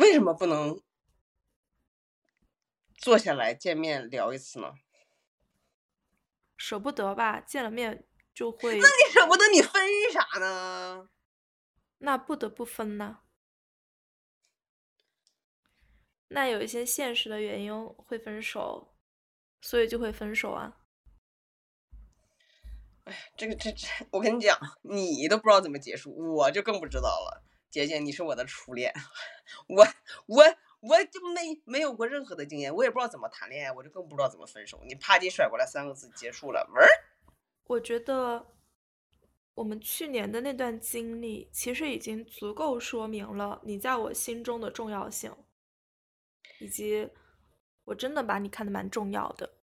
为什么不能坐下来见面聊一次呢？舍不得吧，见了面就会。那你舍不得，你分啥呢？那不得不分呢。那有一些现实的原因会分手，所以就会分手啊。哎，这个这这，我跟你讲，你都不知道怎么结束，我就更不知道了。姐姐，你是我的初恋，我我我就没没有过任何的经验，我也不知道怎么谈恋爱，我就更不知道怎么分手。你啪叽甩过来三个字，结束了，门。我觉得我们去年的那段经历，其实已经足够说明了你在我心中的重要性，以及我真的把你看得蛮重要的。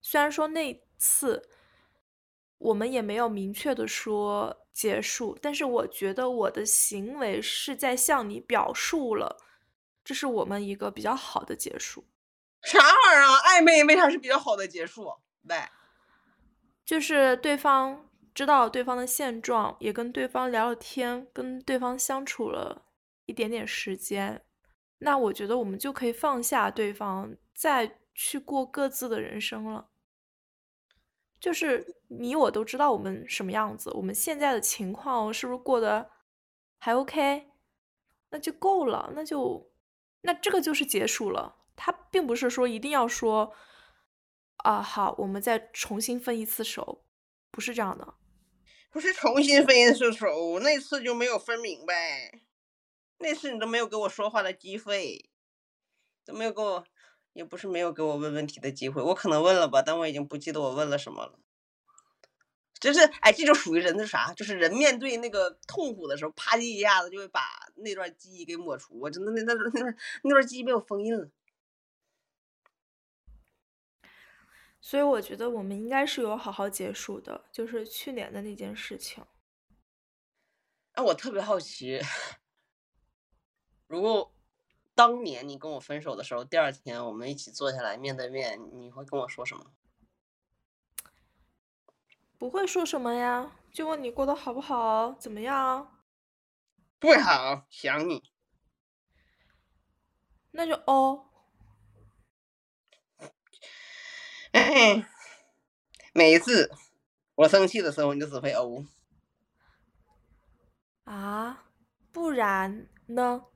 虽然说那次。我们也没有明确的说结束，但是我觉得我的行为是在向你表述了，这是我们一个比较好的结束。啥玩意儿啊？暧昧为啥是比较好的结束？喂，就是对方知道对方的现状，也跟对方聊了天，跟对方相处了一点点时间，那我觉得我们就可以放下对方，再去过各自的人生了。就是你我都知道我们什么样子，我们现在的情况是不是过得还 OK？那就够了，那就那这个就是结束了。他并不是说一定要说啊，好，我们再重新分一次手，不是这样的。不是重新分一次手，那次就没有分明白，那次你都没有给我说话的机会，都没有给我。也不是没有给我问问题的机会，我可能问了吧，但我已经不记得我问了什么了。就是，哎，这就属于人的啥？就是人面对那个痛苦的时候，啪叽一下子就会把那段记忆给抹除。我真的那那那那那段记忆被我封印了。所以我觉得我们应该是有好好结束的，就是去年的那件事情。哎，我特别好奇，如果。当年你跟我分手的时候，第二天我们一起坐下来面对面，你会跟我说什么？不会说什么呀，就问你过得好不好，怎么样？不好，想你。那就哦。哎，每一次我生气的时候，你就只会哦。啊？不然呢？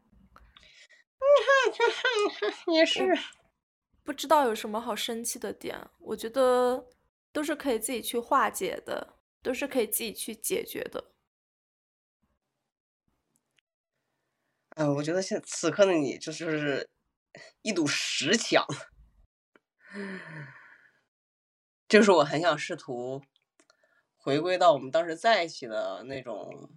也是，不知道有什么好生气的点。我觉得都是可以自己去化解的，都是可以自己去解决的。嗯，我觉得现此刻的你就是一堵石墙，就是我很想试图回归到我们当时在一起的那种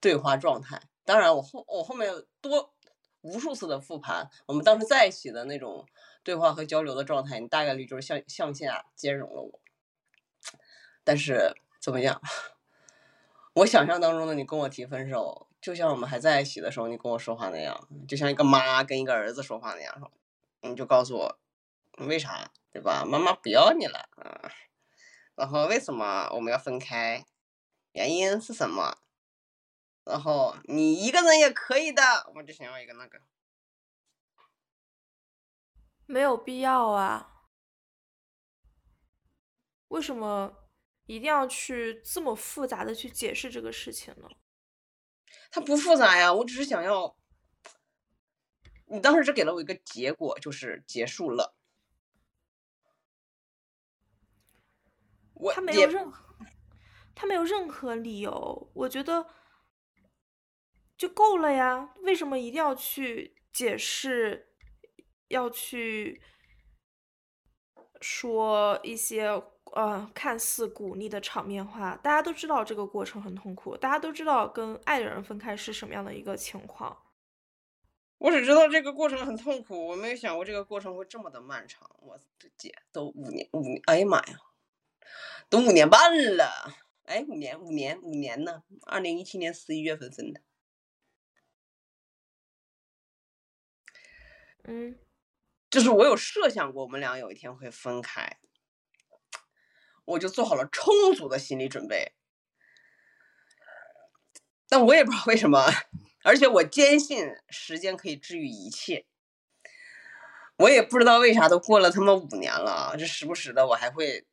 对话状态。当然，我后我后面多。无数次的复盘，我们当时在一起的那种对话和交流的状态，你大概率就是向向下兼容了我。但是怎么样？我想象当中的你跟我提分手，就像我们还在一起的时候你跟我说话那样，就像一个妈跟一个儿子说话那样，你就告诉我为啥，对吧？妈妈不要你了啊，然后为什么我们要分开？原因是什么？然后你一个人也可以的，我就想要一个那个，没有必要啊。为什么一定要去这么复杂的去解释这个事情呢？它不复杂呀，我只是想要，你当时只给了我一个结果，就是结束了。他没有任何，他没有任何理由，我觉得。就够了呀，为什么一定要去解释，要去说一些呃看似鼓励的场面话？大家都知道这个过程很痛苦，大家都知道跟爱的人分开是什么样的一个情况。我只知道这个过程很痛苦，我没有想过这个过程会这么的漫长。我的姐，都五年五年，哎呀妈呀，都五年半了，哎，五年五年五年呢？二零一七年十一月份分的。嗯，就是我有设想过我们俩有一天会分开，我就做好了充足的心理准备。但我也不知道为什么，而且我坚信时间可以治愈一切。我也不知道为啥都过了他妈五年了，这时不时的我还会，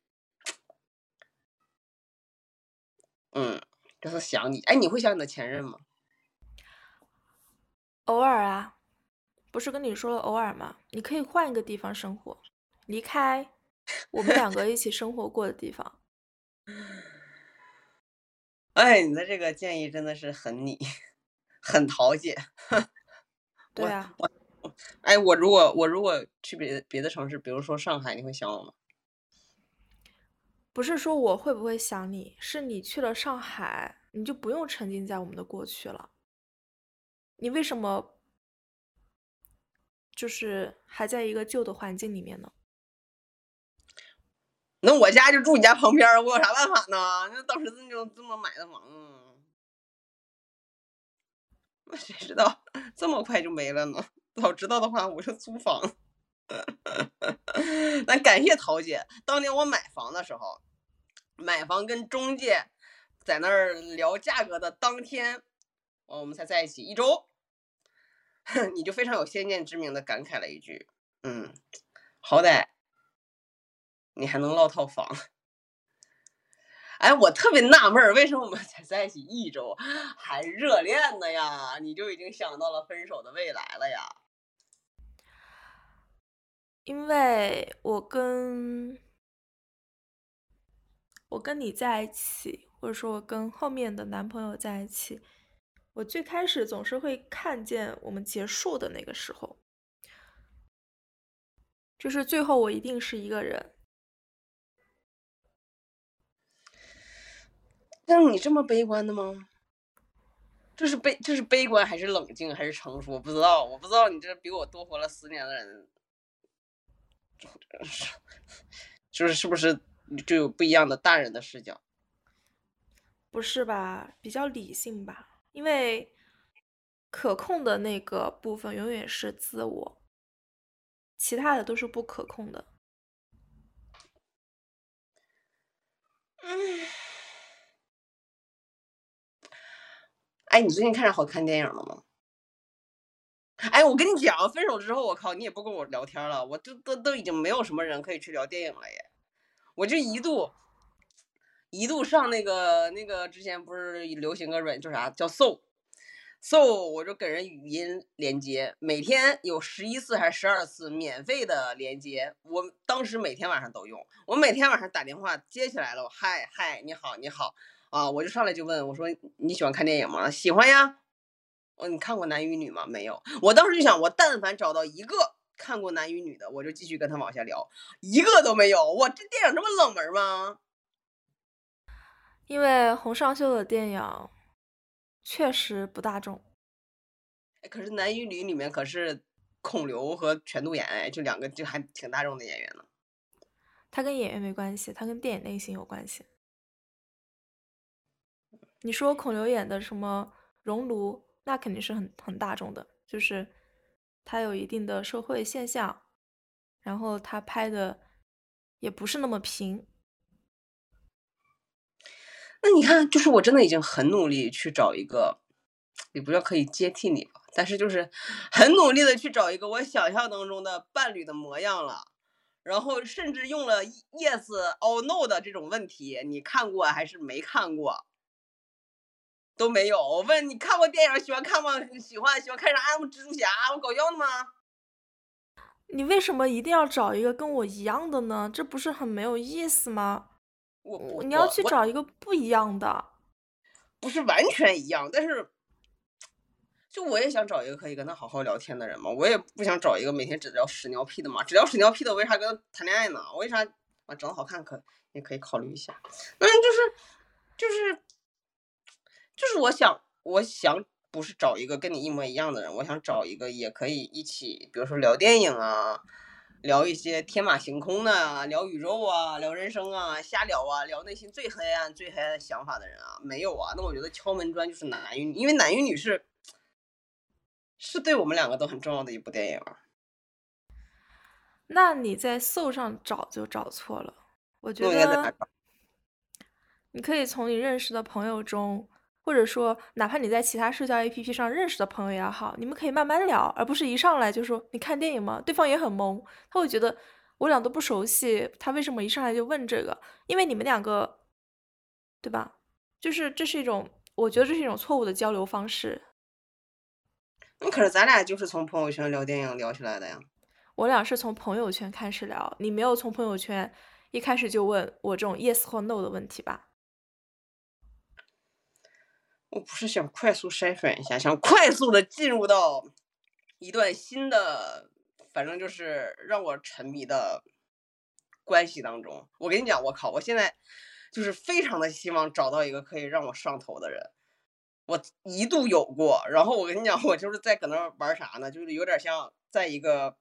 嗯，就是想你。哎，你会想你的前任吗？偶尔啊。不是跟你说了偶尔吗？你可以换一个地方生活，离开我们两个一起生活过的地方。哎，你的这个建议真的是很你，很桃姐。对啊。哎，我如果我如果去别的别的城市，比如说上海，你会想我吗？不是说我会不会想你，是你去了上海，你就不用沉浸在我们的过去了。你为什么？就是还在一个旧的环境里面呢。那我家就住你家旁边，我有啥办法呢？那当时就这么买的房，那 谁知道这么快就没了呢？早知道的话，我就租房。那感谢桃姐，当年我买房的时候，买房跟中介在那儿聊价格的当天，我们才在一起一周，你就非常有先见之明的感慨了一句：“嗯，好歹你还能落套房。”哎，我特别纳闷，为什么我们才在一起一周还热恋呢呀？你就已经想到了分手的未来了呀？因为我跟我跟你在一起，或者说我跟后面的男朋友在一起，我最开始总是会看见我们结束的那个时候，就是最后我一定是一个人。像你这么悲观的吗？这是悲，这是悲观还是冷静还是成熟？我不知道，我不知道你这比我多活了十年的人，就是是不是就有不一样的大人的视角？不是吧？比较理性吧？因为可控的那个部分永远是自我，其他的都是不可控的。嗯。哎，你最近看着好看电影了吗？哎，我跟你讲，分手之后，我靠，你也不跟我聊天了，我都都都已经没有什么人可以去聊电影了耶。我就一度一度上那个那个之前不是流行个软叫啥叫 So，So 我就跟人语音连接，每天有十一次还是十二次免费的连接，我当时每天晚上都用，我每天晚上打电话接起来了，我嗨嗨，你好你好。啊！我就上来就问我说：“你喜欢看电影吗？”“喜欢呀。”“哦，你看过《男与女》吗？”“没有。”我当时就想，我但凡找到一个看过《男与女》的，我就继续跟他往下聊。一个都没有，我这电影这么冷门吗？因为洪尚秀的电影确实不大众。可是《男与女》里面可是孔刘和全度妍，哎，就两个就还挺大众的演员呢。他跟演员没关系，他跟电影类型有关系。你说孔刘演的什么《熔炉》，那肯定是很很大众的，就是他有一定的社会现象，然后他拍的也不是那么平。那你看，就是我真的已经很努力去找一个，也不叫可以接替你吧，但是就是 很努力的去找一个我想象当中的伴侣的模样了，然后甚至用了 yes or no 的这种问题，你看过还是没看过？都没有。我问你看过电影喜欢看吗？喜欢喜欢看啥？蜘蛛侠？我搞笑的吗？你为什么一定要找一个跟我一样的呢？这不是很没有意思吗？我你要去找一个不一样的。不是完全一样，但是就我也想找一个可以跟他好好聊天的人嘛。我也不想找一个每天只聊屎尿屁的嘛。只聊屎尿屁的，我为啥跟他谈恋爱呢？我为啥啊？长得好看可也可以考虑一下。嗯，就是就是。就是我想，我想不是找一个跟你一模一样的人，我想找一个也可以一起，比如说聊电影啊，聊一些天马行空的，聊宇宙啊，聊人生啊，瞎聊啊，聊内心最黑暗、最黑暗想法的人啊，没有啊。那我觉得敲门砖就是男与女，因为男与女是是对我们两个都很重要的一部电影。那你在搜上找就找错了，我觉得你可以从你认识的朋友中。或者说，哪怕你在其他社交 APP 上认识的朋友也好，你们可以慢慢聊，而不是一上来就说你看电影吗？对方也很懵，他会觉得我俩都不熟悉，他为什么一上来就问这个？因为你们两个，对吧？就是这是一种，我觉得这是一种错误的交流方式。那可是咱俩就是从朋友圈聊电影聊起来的呀。我俩是从朋友圈开始聊，你没有从朋友圈一开始就问我这种 yes 或 no 的问题吧？我不是想快速筛选一下，想快速的进入到一段新的，反正就是让我沉迷的关系当中。我跟你讲，我靠，我现在就是非常的希望找到一个可以让我上头的人。我一度有过，然后我跟你讲，我就是在搁那玩啥呢？就是有点像在一个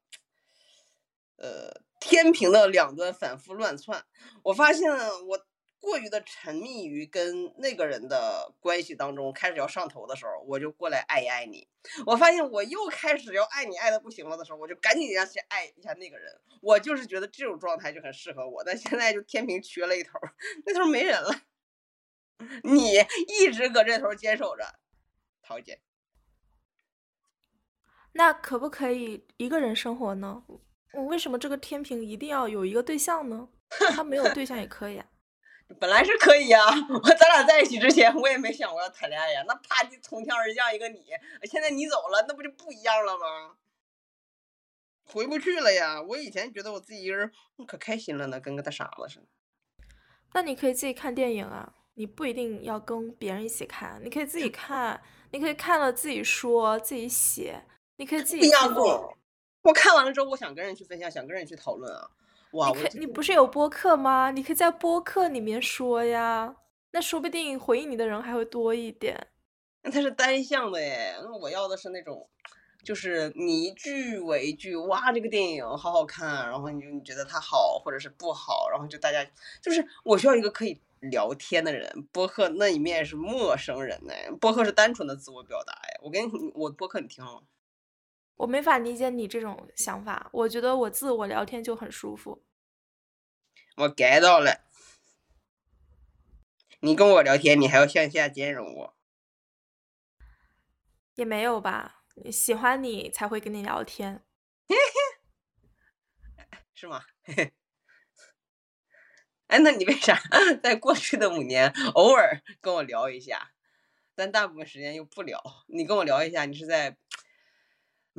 呃天平的两端反复乱窜。我发现我。过于的沉迷于跟那个人的关系当中，开始要上头的时候，我就过来爱一爱你。我发现我又开始要爱你爱的不行了的时候，我就赶紧要去爱一下那个人。我就是觉得这种状态就很适合我，但现在就天平缺了一头，那头没人了。你一直搁这头坚守着，桃姐。那可不可以一个人生活呢？我为什么这个天平一定要有一个对象呢？他没有对象也可以啊。本来是可以呀，我咱俩在一起之前，我也没想过要谈恋爱呀。那啪叽从天而降一个你，现在你走了，那不就不一样了吗？回不去了呀。我以前觉得我自己一个人可开心了呢，跟个大傻子似的。那你可以自己看电影啊，你不一定要跟别人一起看，你可以自己看，你可以看了自己说，自己写，你可以自己。不一样我看完了之后，我想跟人去分享，想跟人去讨论啊。哇，你可你不是有播客吗？你可以在播客里面说呀，那说不定回应你的人还会多一点。那它是单向的哎，那我要的是那种，就是你一句我一句，哇，这个电影好好看，然后你就你觉得它好或者是不好，然后就大家就是我需要一个可以聊天的人。播客那一面是陌生人哎，播客是单纯的自我表达哎。我跟你我播客你听了吗？我没法理解你这种想法，我觉得我自我聊天就很舒服。我 get 到了，你跟我聊天，你还要向下兼容我？也没有吧，喜欢你才会跟你聊天。是吗？哎，那你为啥在过去的五年偶尔跟我聊一下，但大部分时间又不聊？你跟我聊一下，你是在？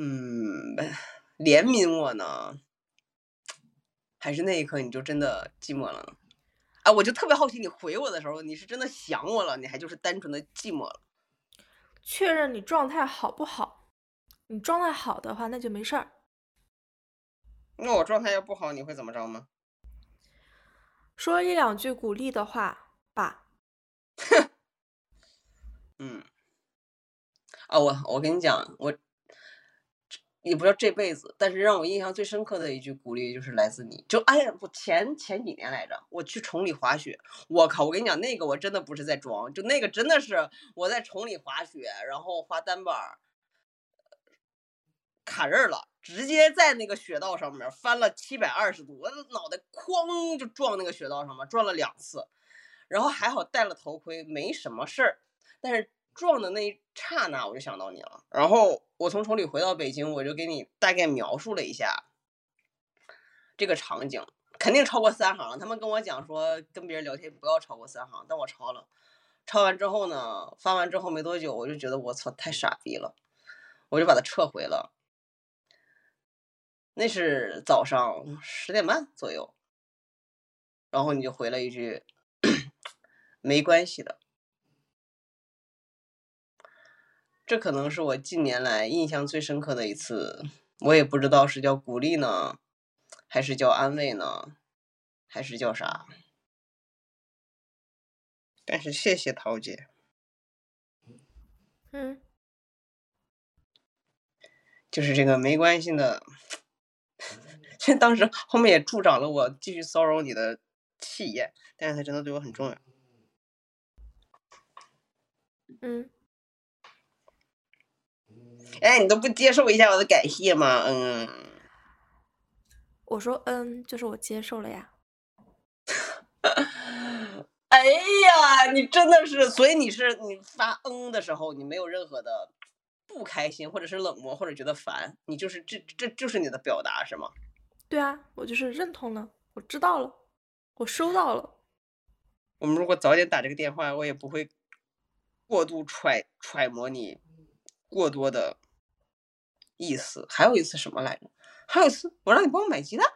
嗯，怜悯我呢，还是那一刻你就真的寂寞了呢？啊，我就特别好奇，你回我的时候，你是真的想我了，你还就是单纯的寂寞了？确认你状态好不好？你状态好的话，那就没事儿。那我状态要不好，你会怎么着吗？说一两句鼓励的话吧。哼。嗯。啊，我我跟你讲，我。也不知道这辈子，但是让我印象最深刻的一句鼓励就是来自你。就哎呀，我前前几年来着，我去崇礼滑雪，我靠！我跟你讲，那个我真的不是在装，就那个真的是我在崇礼滑雪，然后滑单板卡刃了，直接在那个雪道上面翻了七百二十度，我的脑袋哐就撞那个雪道上面，撞了两次，然后还好戴了头盔，没什么事儿，但是。撞的那一刹那，我就想到你了。然后我从崇礼回到北京，我就给你大概描述了一下这个场景，肯定超过三行。他们跟我讲说，跟别人聊天不要超过三行，但我超了。超完之后呢，发完之后没多久，我就觉得我操，太傻逼了，我就把它撤回了。那是早上十点半左右，然后你就回了一句，没关系的。这可能是我近年来印象最深刻的一次，我也不知道是叫鼓励呢，还是叫安慰呢，还是叫啥？但是谢谢桃姐。嗯。就是这个没关系的，其实当时后面也助长了我继续骚扰你的气焰，但是他真的对我很重要。嗯。哎，你都不接受一下我的感谢吗？嗯，我说嗯，就是我接受了呀。哎呀，你真的是，所以你是你发嗯的时候，你没有任何的不开心，或者是冷漠，或者觉得烦，你就是这这就是你的表达是吗？对啊，我就是认同了，我知道了，我收到了。我们如果早点打这个电话，我也不会过度揣揣摩你过多的。意思还有一次什么来着？还有一次我让你帮我买鸡蛋，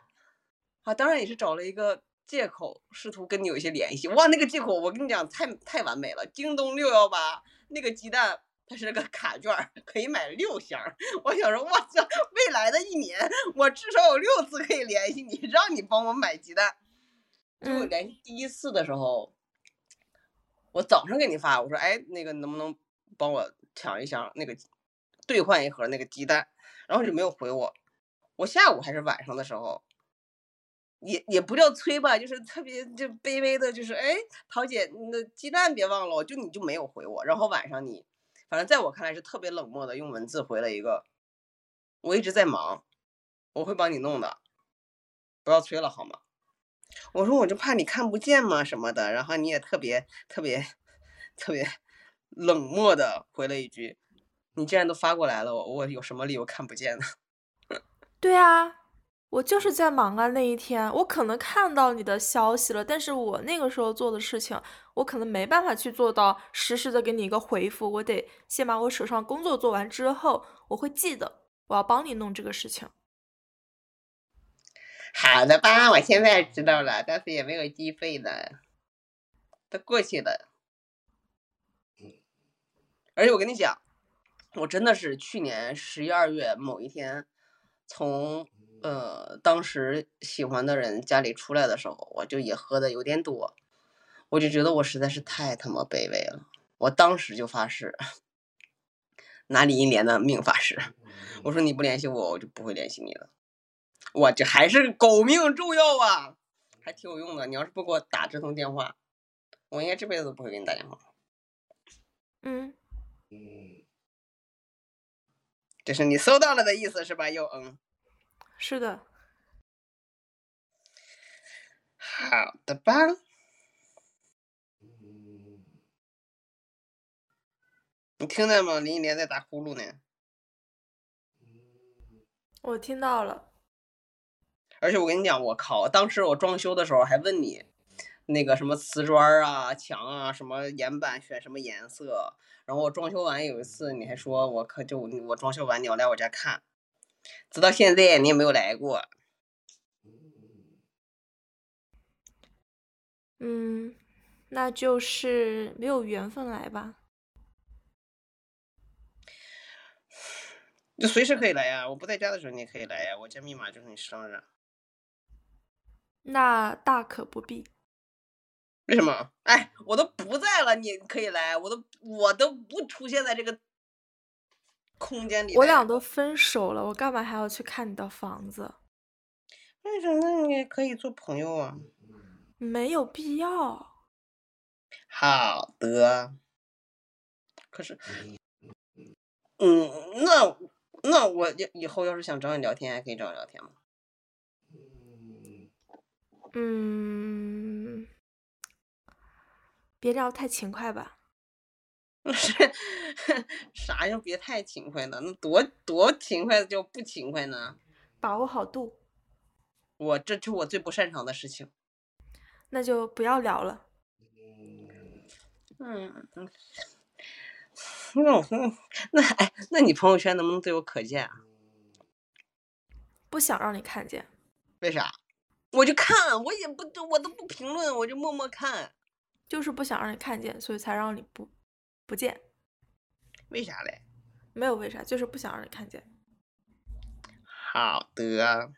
啊，当然也是找了一个借口，试图跟你有一些联系。哇，那个借口我跟你讲太太完美了。京东六幺八那个鸡蛋，它是那个卡券，可以买六箱。我想说，我操，未来的一年我至少有六次可以联系你，让你帮我买鸡蛋。就我联系第一次的时候，我早上给你发，我说，哎，那个能不能帮我抢一箱那个？兑换一盒那个鸡蛋，然后就没有回我。我下午还是晚上的时候，也也不叫催吧，就是特别就卑微的，就是哎，桃姐，那鸡蛋别忘了，就你就没有回我。然后晚上你，反正在我看来是特别冷漠的，用文字回了一个，我一直在忙，我会帮你弄的，不要催了好吗？我说我就怕你看不见嘛什么的，然后你也特别特别特别冷漠的回了一句：“你既然都发过来了，我我有什么理由看不见呢？” 对啊，我就是在忙啊，那一天我可能看到你的消息了，但是我那个时候做的事情，我可能没办法去做到实时的给你一个回复，我得先把我手上工作做完之后，我会记得我要帮你弄这个事情。好的吧，我现在知道了，但是也没有机会了，都过去了。而且我跟你讲，我真的是去年十一二月某一天，从呃当时喜欢的人家里出来的时候，我就也喝的有点多，我就觉得我实在是太他妈卑微了，我当时就发誓，拿李银莲的命发誓，我说你不联系我，我就不会联系你了。我这还是狗命重要啊，还挺有用的。你要是不给我打这通电话，我应该这辈子都不会给你打电话。嗯，这是你搜到了的意思是吧？又嗯，是的。好的吧。你听见吗？林忆莲在打呼噜呢。我听到了。而且我跟你讲，我靠！当时我装修的时候还问你，那个什么瓷砖啊、墙啊、什么岩板选什么颜色。然后我装修完有一次，你还说我可就我装修完你要来我家看，直到现在你也没有来过。嗯，那就是没有缘分来吧。就随时可以来呀，我不在家的时候你也可以来呀，我家密码就是你生日。那大可不必。为什么？哎，我都不在了，你可以来，我都我都不出现在这个空间里。我俩都分手了，我干嘛还要去看你的房子？为什么你可以做朋友啊？没有必要。好的。可是，嗯，那那我以以后要是想找你聊天，还可以找你聊天吗？嗯，别聊太勤快吧。不是，啥叫别太勤快呢？那多多勤快就不勤快呢？把握好度。我这就我最不擅长的事情。那就不要聊了。嗯嗯。那我那哎，那你朋友圈能不能对我可见啊？不想让你看见。为啥？我就看，我也不，我都不评论，我就默默看，就是不想让你看见，所以才让你不不见。为啥嘞？没有为啥，就是不想让你看见。好的。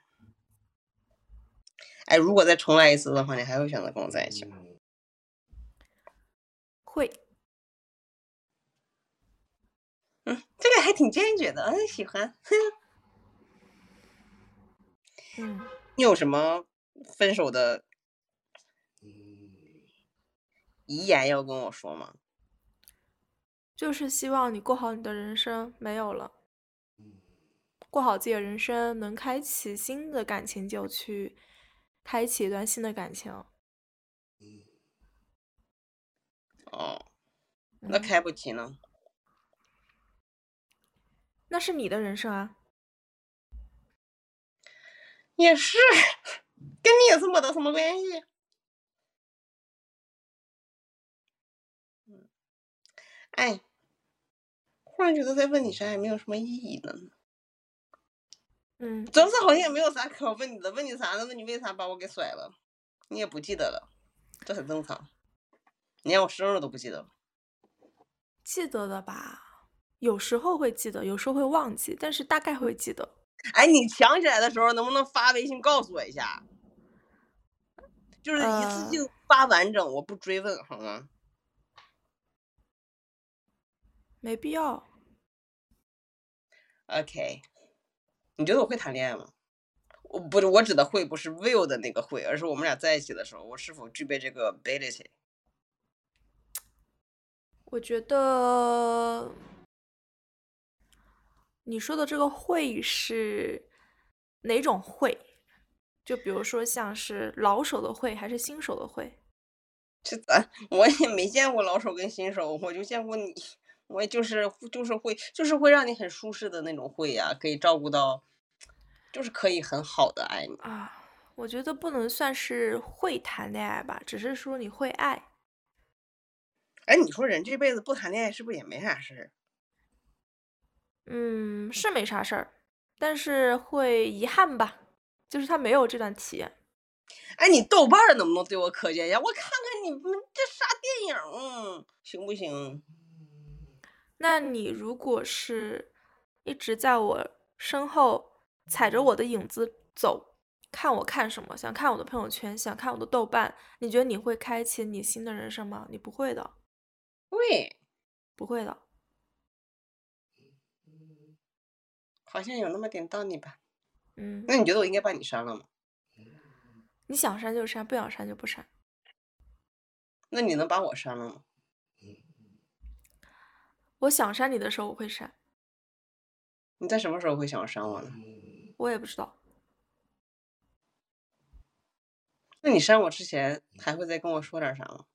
哎，如果再重来一次的话，你还会选择跟我在一起吗？会。嗯，这个还挺坚决的，嗯，喜欢。嗯。你有什么？分手的遗言要跟我说吗？就是希望你过好你的人生，没有了，过好自己的人生，能开启新的感情就去开启一段新的感情。哦，那开不起呢？那是你的人生啊。也是。跟你也是没得什么关系。哎，忽然觉得再问你啥也没有什么意义了呢。嗯，主要是好像也没有啥可问你的，问你啥呢？问你为啥把我给甩了？你也不记得了，这很正常。你连我生日都不记得。记得的吧？有时候会记得，有时候会忘记，但是大概会记得。哎，你想起来的时候，能不能发微信告诉我一下？就是一次性发完整，我不追问，好吗？没必要。OK，你觉得我会谈恋爱吗？我不是，我指的会不是 will 的那个会，而是我们俩在一起的时候，我是否具备这个 ability？我觉得你说的这个会是哪种会？就比如说，像是老手的会还是新手的会？这咱我也没见过老手跟新手，我就见过你，我也就是就是会就是会让你很舒适的那种会呀、可以照顾到，就是可以很好的爱你。啊，我觉得不能算是会谈恋爱吧，只是说你会爱。哎，你说人这辈子不谈恋爱是不是也没啥事儿？嗯，是没啥事儿，但是会遗憾吧，就是他没有这段体验。哎，你豆瓣儿能不能对我可见一下？我看看你们这啥电影，行不行？那你如果是一直在我身后踩着我的影子走，看我看什么，想看我的朋友圈，想看我的豆瓣，你觉得你会开启你新的人生吗？你不会的，会，不会的。好像有那么点道理吧。嗯，那你觉得我应该把你删了吗？你想删就删，不想删就不删。那你能把我删了吗？我想删你的时候我会删，你在什么时候会想要删我呢？我也不知道。那你删我之前还会再跟我说点啥吗？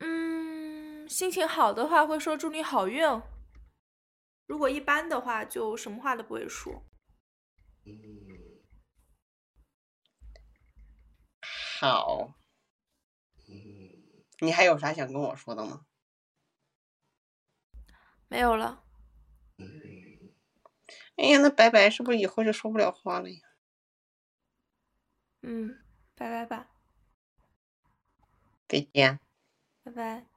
嗯，心情好的话会说祝你好运，如果一般的话就什么话都不会说。好，你还有啥想跟我说的吗？没有了，哎呀，那拜拜是不是以后就说不了话了呀？嗯，拜拜吧，再见。拜拜。